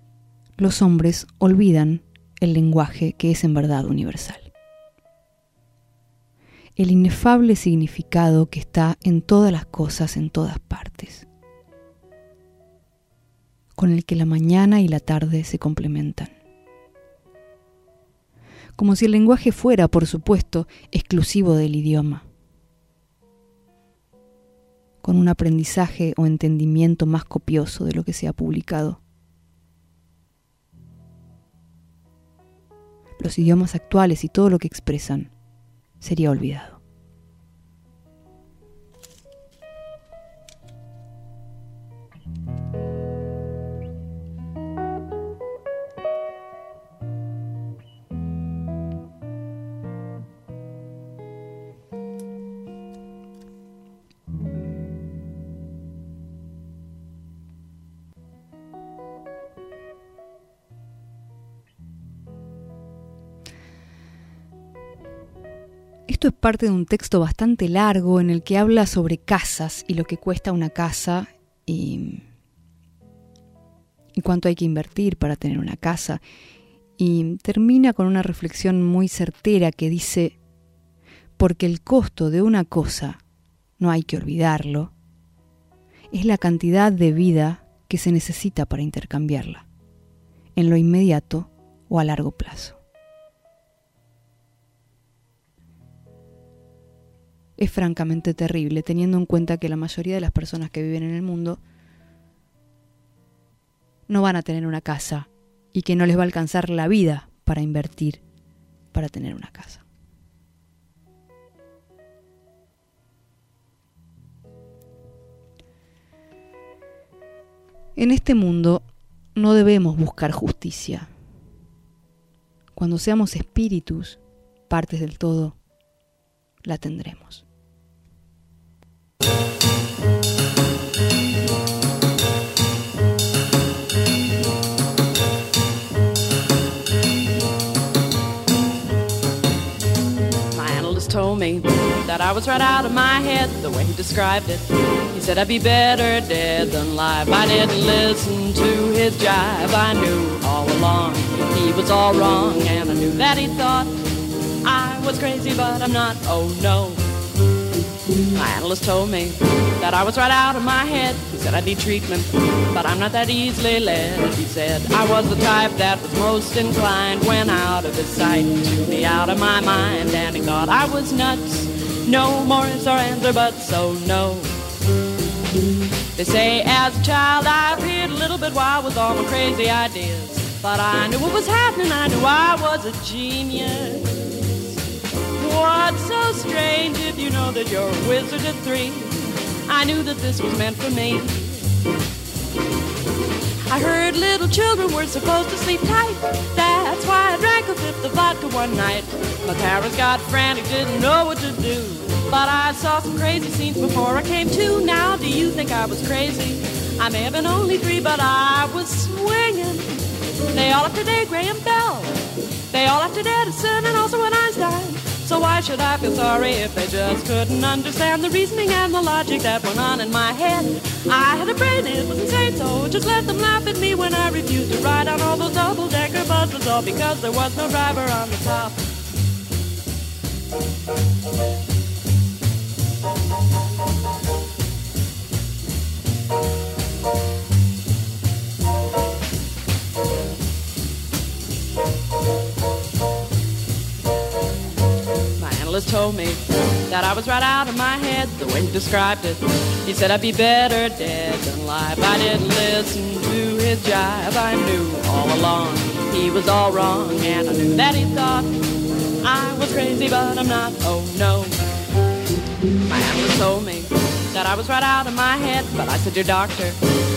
los hombres olvidan el lenguaje que es en verdad universal. El inefable significado que está en todas las cosas en todas partes con el que la mañana y la tarde se complementan. Como si el lenguaje fuera, por supuesto, exclusivo del idioma, con un aprendizaje o entendimiento más copioso de lo que se ha publicado. Los idiomas actuales y todo lo que expresan sería olvidado. Esto es parte de un texto bastante largo en el que habla sobre casas y lo que cuesta una casa y, cuánto hay que invertir para tener una casa. Y termina con una reflexión muy certera que dice, porque el costo de una cosa, no hay que olvidarlo, es la cantidad de vida que se necesita para intercambiarla, en lo inmediato o a largo plazo. Es francamente terrible, teniendo en cuenta que la mayoría de las personas que viven en el mundo no van a tener una casa y que no les va a alcanzar la vida para invertir para tener una casa. En este mundo no debemos buscar justicia. Cuando seamos espíritus, partes del todo, la tendremos. That I was right out of my head the way he described it. He said I'd be better dead than alive. I didn't listen to his jive. I knew all along he was all wrong, and I knew that he thought I was crazy, but I'm not. Oh no. My analyst told me that I was right out of my head. He said I need treatment, but I'm not that easily led. He said I was the type that was most inclined when out of his sight to be out of my mind. And he thought I was nuts. No more is our answer, but so no. They say as a child I appeared a little bit wild with all my crazy ideas. But I knew what was happening, I knew I was a genius. What's so strange if you know that you're a wizard at three? I knew that this was meant for me. I heard little children were supposed to sleep tight. That's why I drank a fifth of vodka one night. My parents got frantic, didn't know what to do. But I saw some crazy scenes before I came to. Now, do you think I was crazy? I may have been only three, but I was swinging. They all up to Graham Bell. They all up to Edison and also an Einstein. So why should I feel sorry if they just couldn't understand the reasoning and the logic that went on in my head? I had a brain, it was insane, so just let them laugh at me when I refused to ride on all those double-decker buses, all because there was no driver on the top. Analyst told me that I was right out of my head the way he described it. He said I'd be better dead than alive. I didn't listen to his jive. I knew all along he was all wrong, and I knew that he thought I was crazy, but I'm not. Oh no. My analyst told me that I was right out of my head, but I said, Dear doctor,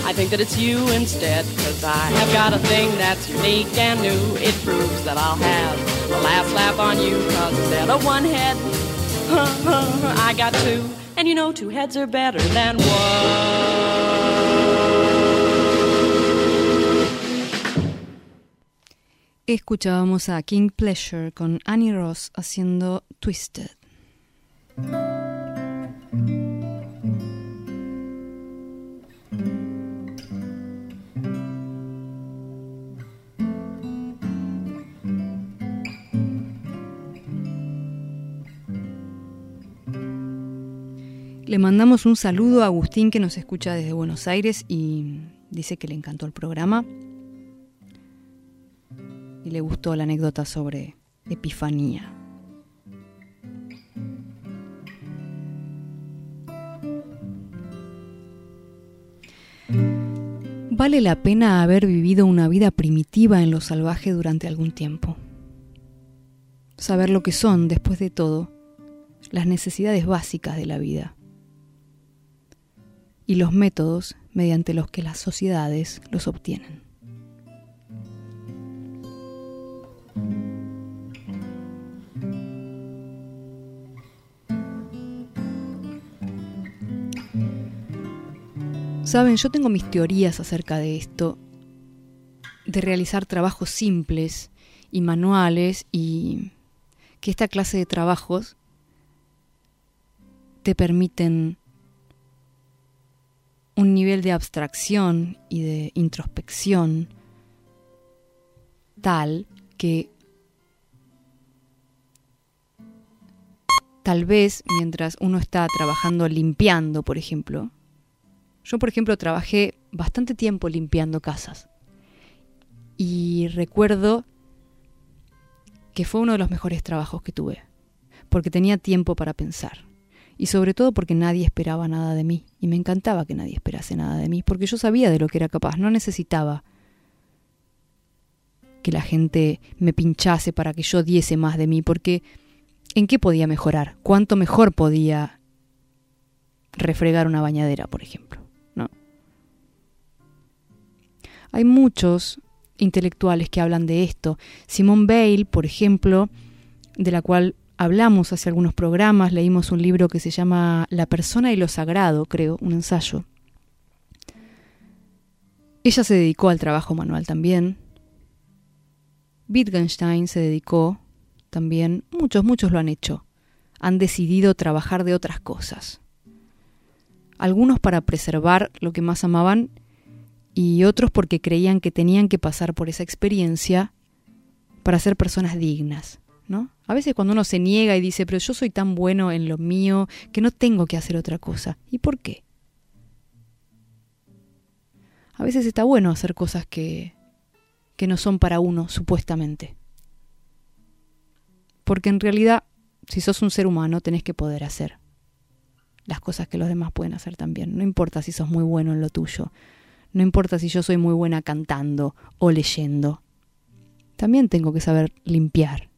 I think that it's you instead, cause I have got a thing that's unique and new. It proves that I'll have last laugh on you, cause instead of one head, I got two. And you know, two heads are better than one. Escuchábamos a King Pleasure con Annie Ross haciendo Twisted. Le mandamos un saludo a Agustín que nos escucha desde Buenos Aires y dice que le encantó el programa y le gustó la anécdota sobre Epifanía. Vale la pena haber vivido una vida primitiva en lo salvaje durante algún tiempo. Saber lo que son, después de todo, las necesidades básicas de la vida y los métodos mediante los que las sociedades los obtienen. Saben, yo tengo mis teorías acerca de esto, de realizar trabajos simples y manuales y que esta clase de trabajos te permiten un nivel de abstracción y de introspección tal que tal vez mientras uno está trabajando limpiando, por ejemplo, yo por ejemplo trabajé bastante tiempo limpiando casas. Y recuerdo que fue uno de los mejores trabajos que tuve, porque tenía tiempo para pensar y sobre todo porque nadie esperaba nada de mí, y me encantaba que nadie esperase nada de mí, porque yo sabía de lo que era capaz, no necesitaba que la gente me pinchase para que yo diese más de mí, porque ¿en qué podía mejorar? ¿Cuánto mejor podía refregar una bañadera, por ejemplo? ¿No? Hay muchos intelectuales que hablan de esto. Simone Bale, por ejemplo, de la cual hablamos hace algunos programas, leímos un libro que se llama La persona y lo sagrado, creo, un ensayo. Ella se dedicó al trabajo manual también. Wittgenstein se dedicó también, muchos, muchos lo han hecho. Han decidido trabajar de otras cosas. Algunos para preservar lo que más amaban y otros porque creían que tenían que pasar por esa experiencia para ser personas dignas. ¿No? A veces cuando uno se niega y dice, pero yo soy tan bueno en lo mío que no tengo que hacer otra cosa. ¿Y por qué? A veces está bueno hacer cosas que, que no son para uno, supuestamente. Porque en realidad, si sos un ser humano, tenés que poder hacer las cosas que los demás pueden hacer también. No importa si sos muy bueno en lo tuyo. No importa si yo soy muy buena cantando o leyendo. También tengo que saber limpiar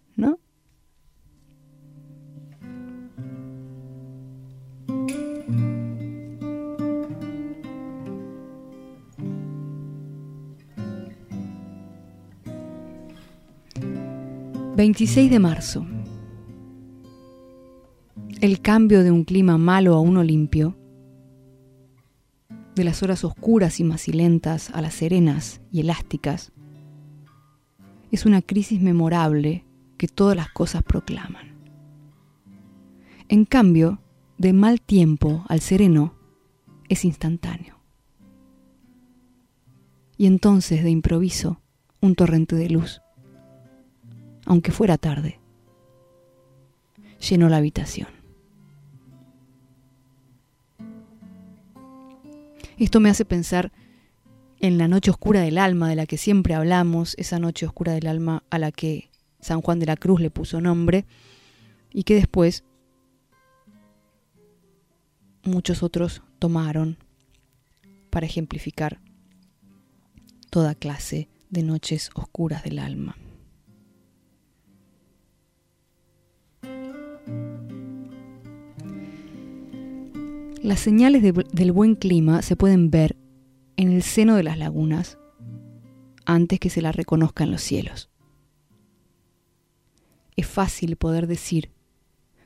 26 de marzo. El cambio de un clima malo a uno limpio, de las horas oscuras y macilentas a las serenas y elásticas, es una crisis memorable que todas las cosas proclaman. En cambio, de mal tiempo al sereno es instantáneo. Y entonces, de improviso, un torrente de luz aunque fuera tarde. Llenó la habitación. Esto me hace pensar en la noche oscura del alma de la que siempre hablamos, esa noche oscura del alma a la que San Juan de la Cruz le puso nombre y que después muchos otros tomaron para ejemplificar toda clase de noches oscuras del alma. Las señales del buen clima se pueden ver en el seno de las lagunas antes que se las reconozcan los cielos. Es fácil poder decir,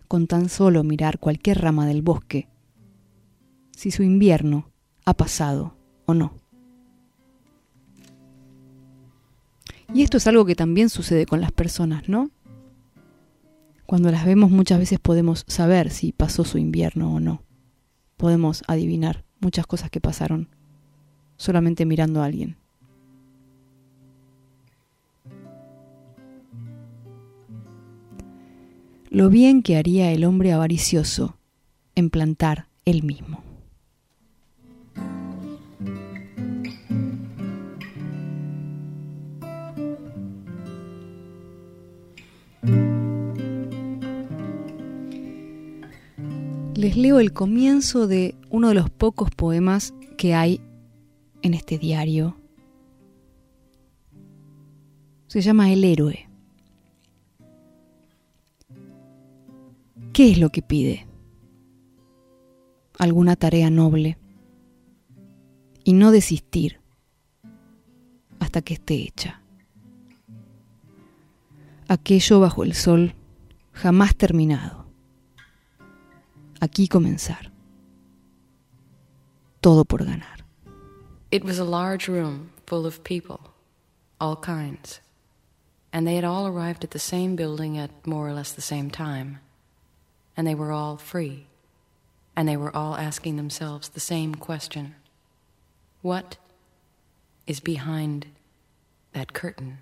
con tan solo mirar cualquier rama del bosque, si su invierno ha pasado o no. Y esto es algo que también sucede con las personas, ¿no? Cuando las vemos muchas veces podemos saber si pasó su invierno o no podemos adivinar muchas cosas que pasaron solamente mirando a alguien. Lo bien que haría el hombre avaricioso en plantar él mismo. Les leo el comienzo de uno de los pocos poemas que hay en este diario. Se llama El héroe. ¿Qué es lo que pide? Alguna tarea noble y no desistir hasta que esté hecha. Aquello bajo el sol jamás terminado aquí comenzar. Todo por ganar. It was a large room full of people, all kinds, and they had all arrived at the same building at more or less the same time, and they were all free, and they were all asking themselves the same question What is behind that curtain?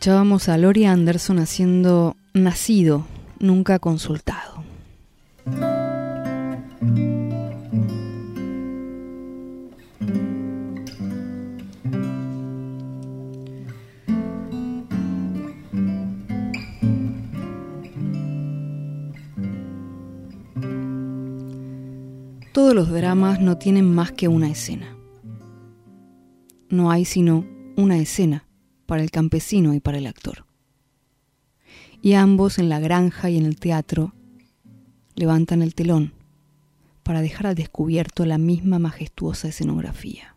Escuchábamos a Lori Anderson haciendo Nacido, nunca consultado. Todos los dramas no tienen más que una escena. No hay sino una escena para el campesino y para el actor. Y ambos en la granja y en el teatro levantan el telón para dejar al descubierto la misma majestuosa escenografía.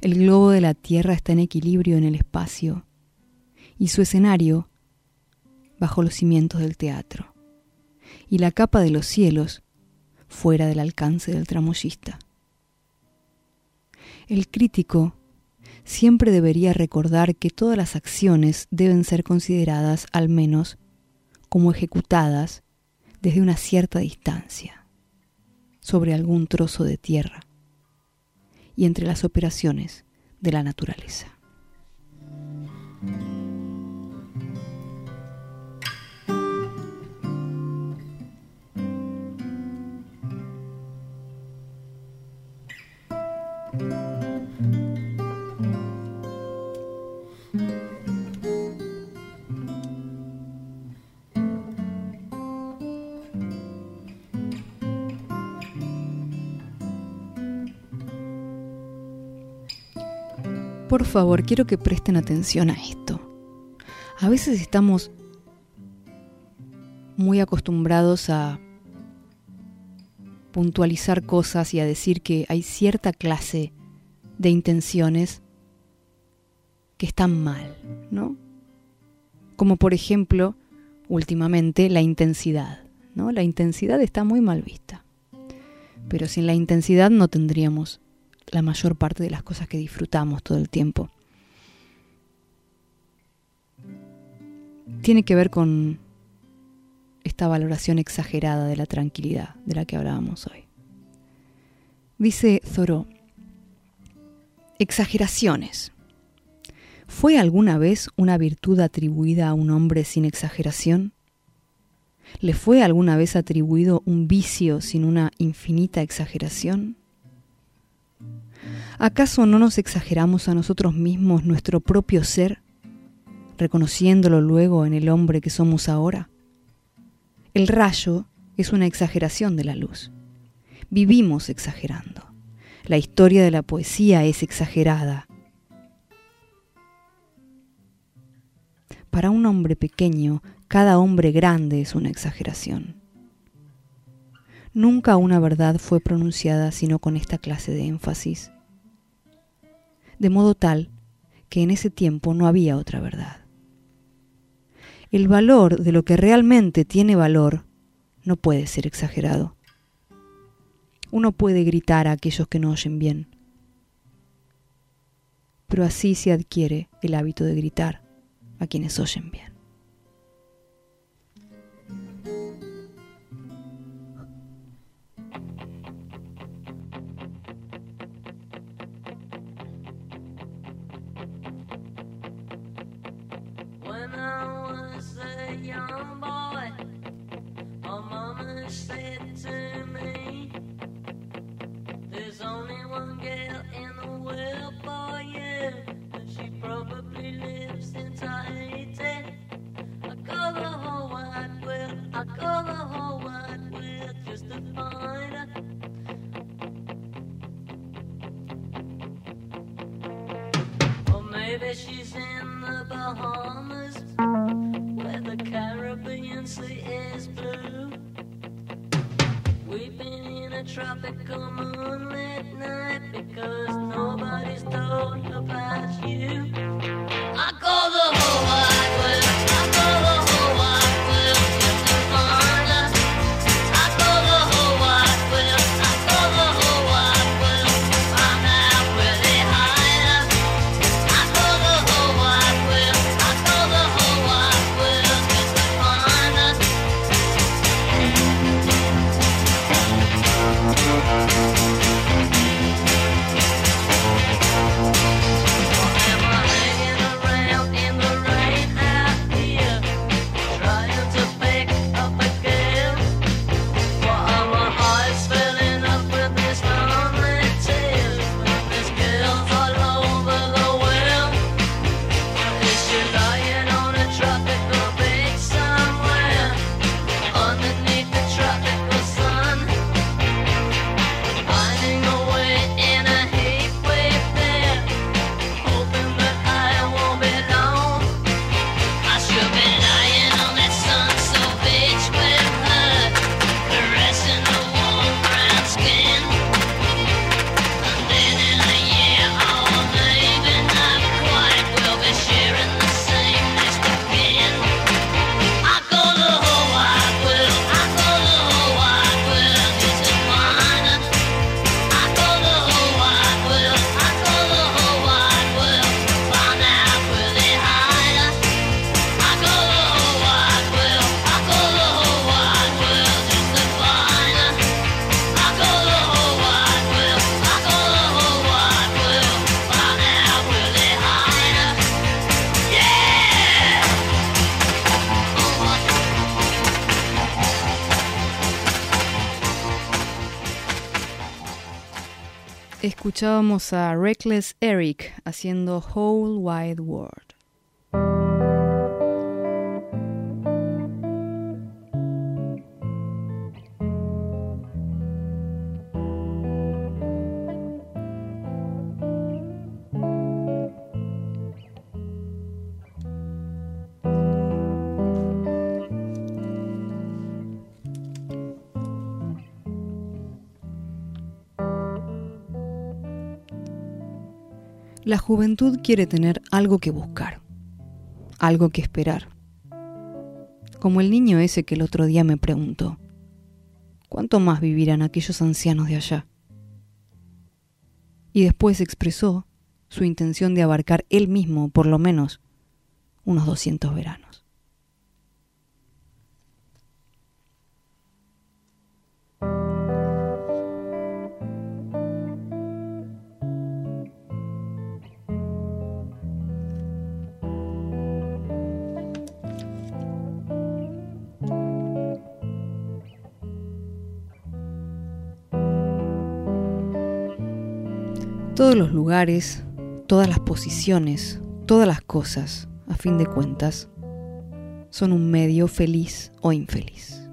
El globo de la Tierra está en equilibrio en el espacio y su escenario bajo los cimientos del teatro y la capa de los cielos fuera del alcance del tramoyista. El crítico siempre debería recordar que todas las acciones deben ser consideradas al menos como ejecutadas desde una cierta distancia, sobre algún trozo de tierra y entre las operaciones de la naturaleza. Favor, quiero que presten atención a esto. A veces estamos muy acostumbrados a puntualizar cosas y a decir que hay cierta clase de intenciones que están mal, ¿no? Como por ejemplo, últimamente, la intensidad, ¿no? La intensidad está muy mal vista. Pero sin la intensidad no tendríamos la mayor parte de las cosas que disfrutamos todo el tiempo. Tiene que ver con esta valoración exagerada de la tranquilidad de la que hablábamos hoy. Dice Thoreau, exageraciones. ¿Fue alguna vez una virtud atribuida a un hombre sin exageración? ¿Le fue alguna vez atribuido un vicio sin una infinita exageración? ¿Acaso no nos exageramos a nosotros mismos nuestro propio ser, reconociéndolo luego en el hombre que somos ahora? El rayo es una exageración de la luz. Vivimos exagerando. La historia de la poesía es exagerada. Para un hombre pequeño, cada hombre grande es una exageración. Nunca una verdad fue pronunciada sino con esta clase de énfasis de modo tal que en ese tiempo no había otra verdad. El valor de lo que realmente tiene valor no puede ser exagerado. Uno puede gritar a aquellos que no oyen bien, pero así se adquiere el hábito de gritar a quienes oyen bien. tropical moonlit night because nobody's told about you. Escuchábamos a Reckless Eric haciendo Whole Wide World. La juventud quiere tener algo que buscar, algo que esperar. Como el niño ese que el otro día me preguntó, ¿cuánto más vivirán aquellos ancianos de allá? Y después expresó su intención de abarcar él mismo por lo menos unos 200 veranos. Todos los lugares, todas las posiciones, todas las cosas, a fin de cuentas, son un medio feliz o infeliz.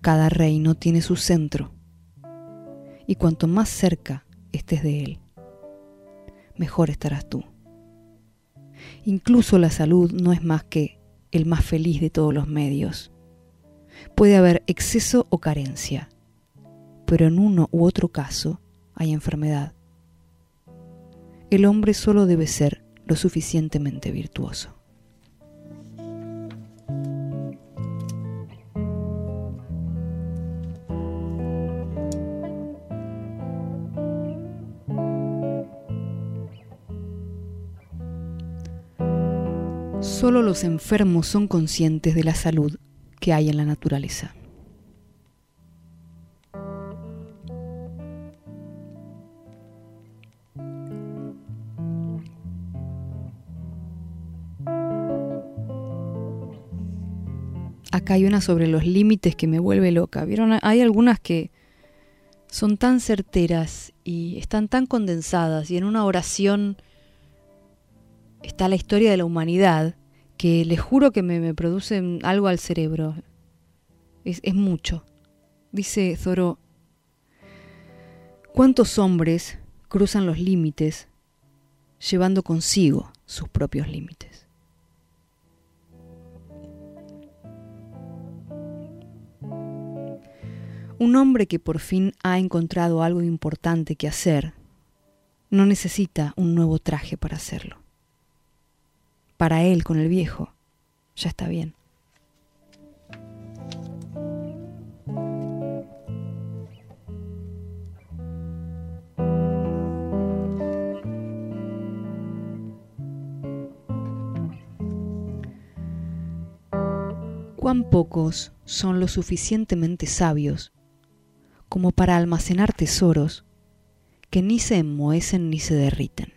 Cada reino tiene su centro, y cuanto más cerca estés de él, mejor estarás tú. Incluso la salud no es más que el más feliz de todos los medios. Puede haber exceso o carencia, pero en uno u otro caso hay enfermedad. El hombre solo debe ser lo suficientemente virtuoso. Solo los enfermos son conscientes de la salud que hay en la naturaleza. Acá hay una sobre los límites que me vuelve loca. ¿Vieron? Hay algunas que son tan certeras y están tan condensadas y en una oración está la historia de la humanidad que les juro que me, me producen algo al cerebro. Es, es mucho. Dice Zoro, ¿cuántos hombres cruzan los límites llevando consigo sus propios límites? Un hombre que por fin ha encontrado algo importante que hacer no necesita un nuevo traje para hacerlo. Para él, con el viejo, ya está bien. cuán pocos son lo suficientemente sabios como para almacenar tesoros que ni se enmohecen ni se derriten.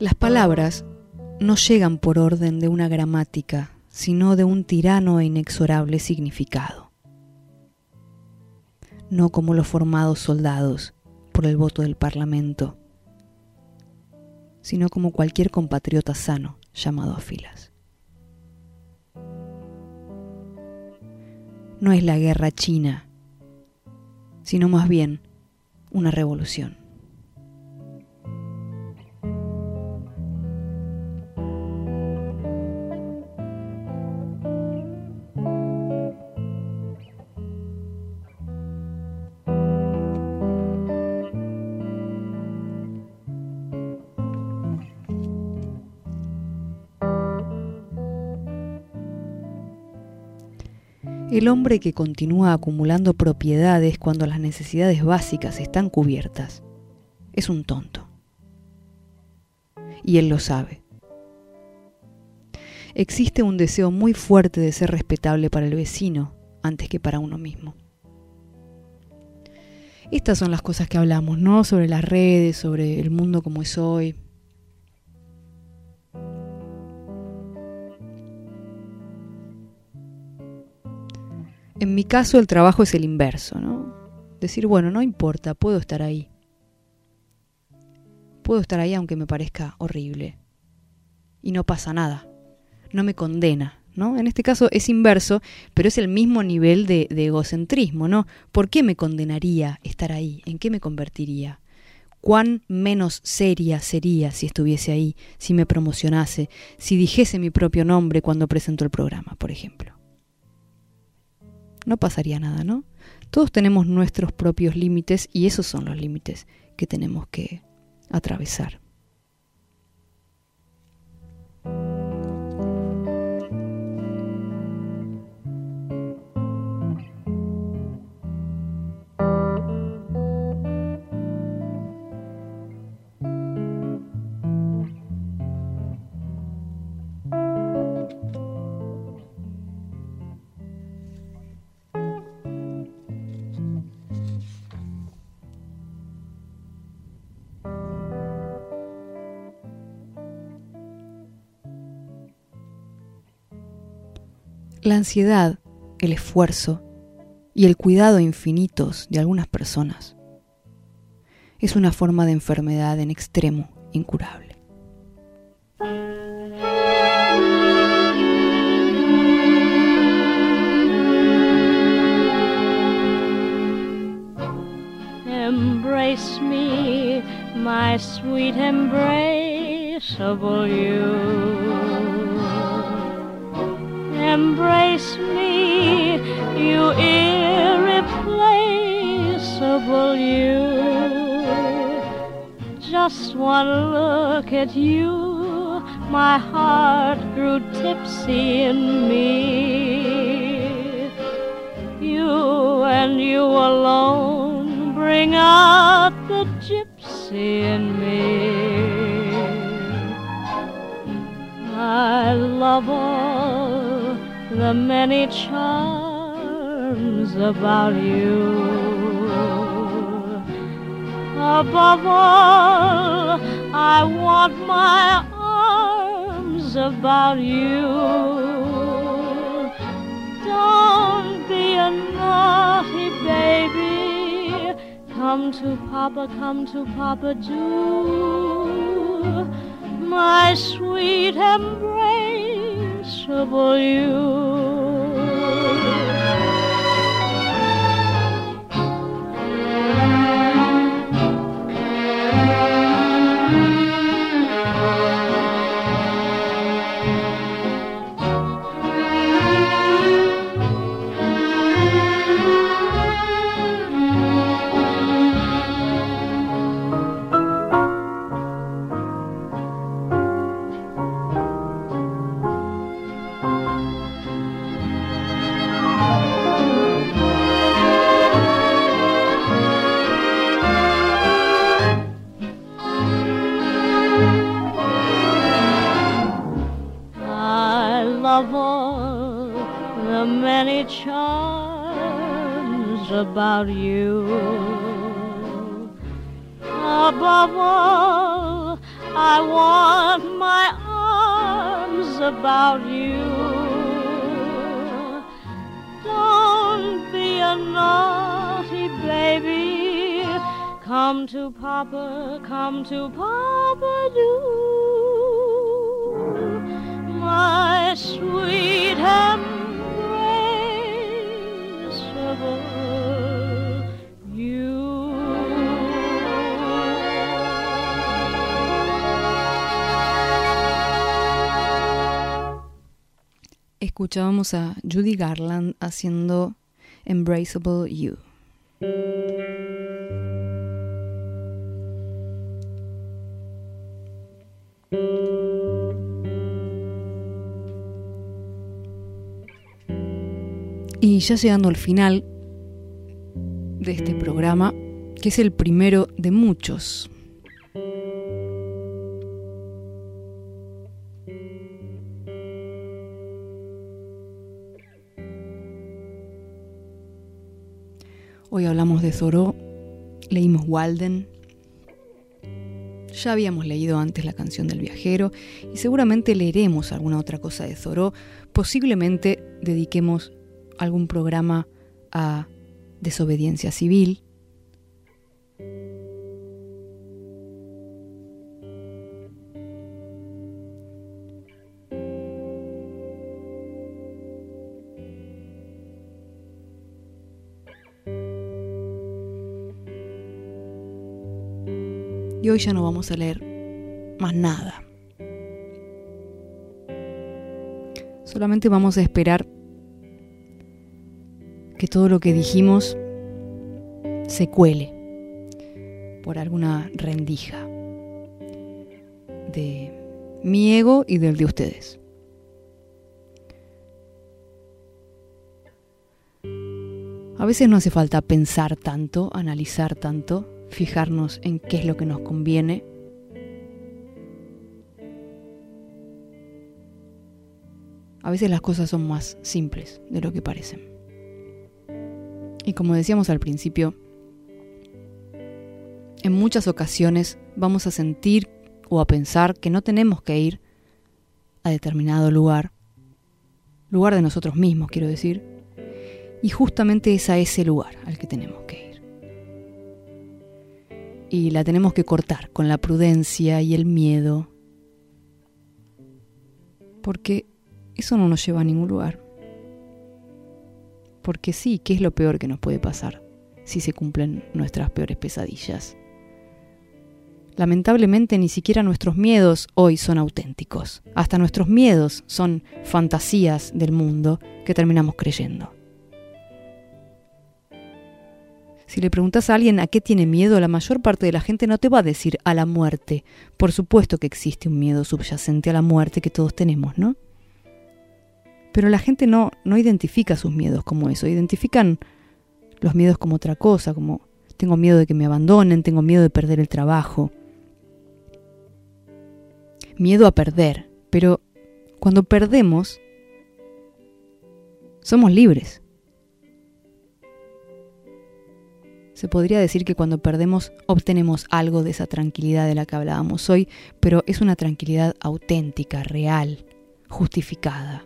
Las palabras no llegan por orden de una gramática, sino de un tirano e inexorable significado no como los formados soldados por el voto del Parlamento, sino como cualquier compatriota sano llamado a filas. No es la guerra china, sino más bien una revolución. El hombre que continúa acumulando propiedades cuando las necesidades básicas están cubiertas es un tonto. Y él lo sabe. Existe un deseo muy fuerte de ser respetable para el vecino antes que para uno mismo. Estas son las cosas que hablamos, ¿no? Sobre las redes, sobre el mundo como es hoy. En mi caso el trabajo es el inverso, ¿no? Decir, bueno, no importa, puedo estar ahí. Puedo estar ahí aunque me parezca horrible. Y no pasa nada. No me condena, ¿no? En este caso es inverso, pero es el mismo nivel de, egocentrismo, ¿no? ¿Por qué me condenaría estar ahí? ¿En qué me convertiría? cuán menos seria sería si estuviese ahí, si me promocionase, si dijese mi propio nombre cuando presento el programa, por ejemplo no pasaría nada, ¿no? Todos tenemos nuestros propios límites y esos son los límites que tenemos que atravesar. La ansiedad, el esfuerzo y el cuidado infinitos de algunas personas es una forma de enfermedad en extremo incurable. Embrace me, my sweet embraceable you. Embrace me, you irreplaceable you. Just one look at you my heart grew tipsy in me. You and you alone bring out the gypsy in me. I love all the many charms about you. Above all, I want my arms about you. Don't be a naughty baby. Come to Papa, come to Papa, do. My sweet embraceable you. Many charms about you. Above all, I want my arms about you. Don't be a naughty baby. Come to Papa, come to Papa, do my sweet Escuchábamos a Judy Garland haciendo Embraceable You. Y ya llegando al final de este programa, que es el primero de muchos. Hoy hablamos de Thoreau, leímos Walden, ya habíamos leído antes la canción del viajero y seguramente leeremos alguna otra cosa de Thoreau. Posiblemente dediquemos algún programa a desobediencia civil. Hoy ya no vamos a leer más nada. Solamente vamos a esperar que todo lo que dijimos se cuele por alguna rendija de mi ego y del de ustedes. A veces no hace falta pensar tanto, analizar tanto, fijarnos en qué es lo que nos conviene. A veces las cosas son más simples de lo que parecen. Y como decíamos al principio, en muchas ocasiones vamos a sentir o a pensar que no tenemos que ir a determinado lugar, lugar de nosotros mismos, quiero decir, y justamente es a ese lugar al que tenemos que ir. Y la tenemos que cortar con la prudencia y el miedo, porque eso no nos lleva a ningún lugar. Porque sí, ¿qué es lo peor que nos puede pasar si se cumplen nuestras peores pesadillas? Lamentablemente ni siquiera nuestros miedos hoy son auténticos. Hasta nuestros miedos son fantasías del mundo que terminamos creyendo. Si le preguntas a alguien a qué tiene miedo, la mayor parte de la gente no te va a decir a la muerte. Por supuesto que existe un miedo subyacente a la muerte que todos tenemos, ¿no? Pero la gente no, no identifica sus miedos como eso, identifican los miedos como otra cosa, como tengo miedo de que me abandonen, tengo miedo de perder el trabajo. Miedo a perder, pero cuando perdemos, somos libres. Se podría decir que cuando perdemos obtenemos algo de esa tranquilidad de la que hablábamos hoy, pero es una tranquilidad auténtica, real, justificada.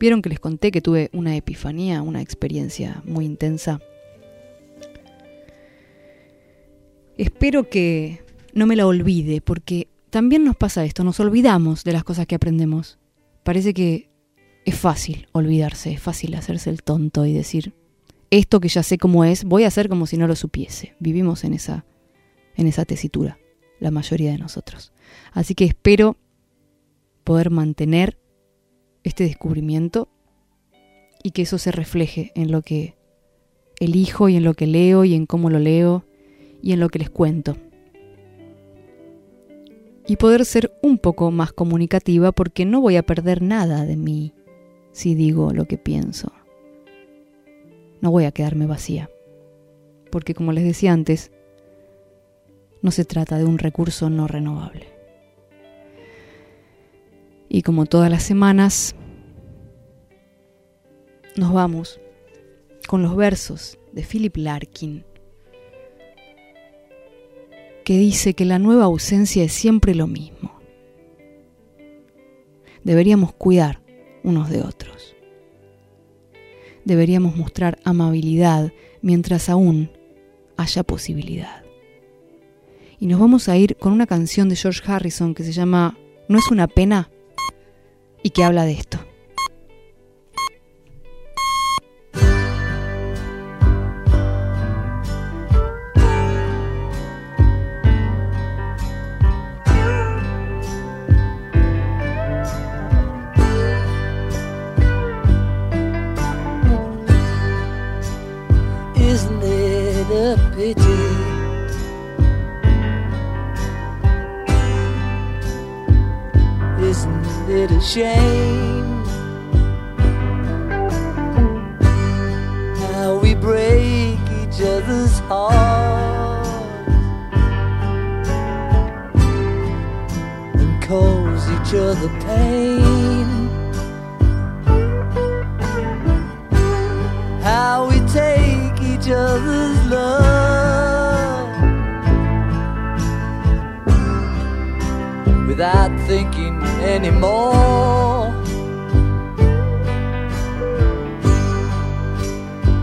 Vieron que les conté que tuve una epifanía, una experiencia muy intensa. Espero que no me la olvide, porque también nos pasa esto, nos olvidamos de las cosas que aprendemos. Parece que es fácil olvidarse, es fácil hacerse el tonto y decir, esto que ya sé cómo es, voy a hacer como si no lo supiese. Vivimos en esa, en esa tesitura, la mayoría de nosotros. Así que espero poder mantener este descubrimiento y que eso se refleje en lo que elijo y en lo que leo y en cómo lo leo y en lo que les cuento. Y poder ser un poco más comunicativa porque no voy a perder nada de mí si digo lo que pienso. No voy a quedarme vacía. Porque como les decía antes, no se trata de un recurso no renovable. Y como todas las semanas, nos vamos con los versos de Philip Larkin, que dice que la nueva ausencia es siempre lo mismo. Deberíamos cuidar unos de otros. Deberíamos mostrar amabilidad mientras aún haya posibilidad. Y nos vamos a ir con una canción de George Harrison que se llama ¿No es una pena? y que habla de esto. Shame? How we break each other's hearts and cause each other pain. How we take each other's love without thinking anymore.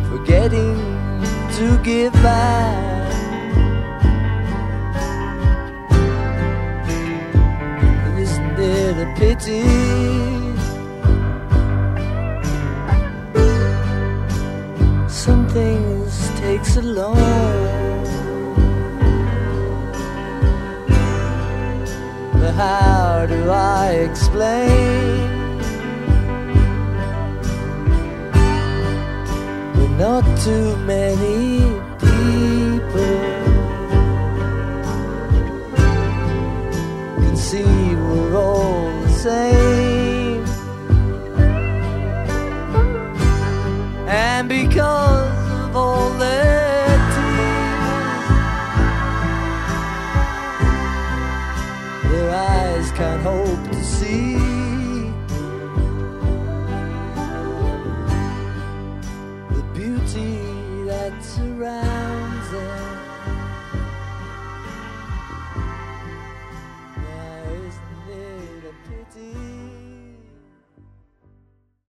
Forgetting to give back. Isn't it a pity? Some things take so long. How do I explain? We're not too many people can see we're all the same. And because of all their can't hope to see.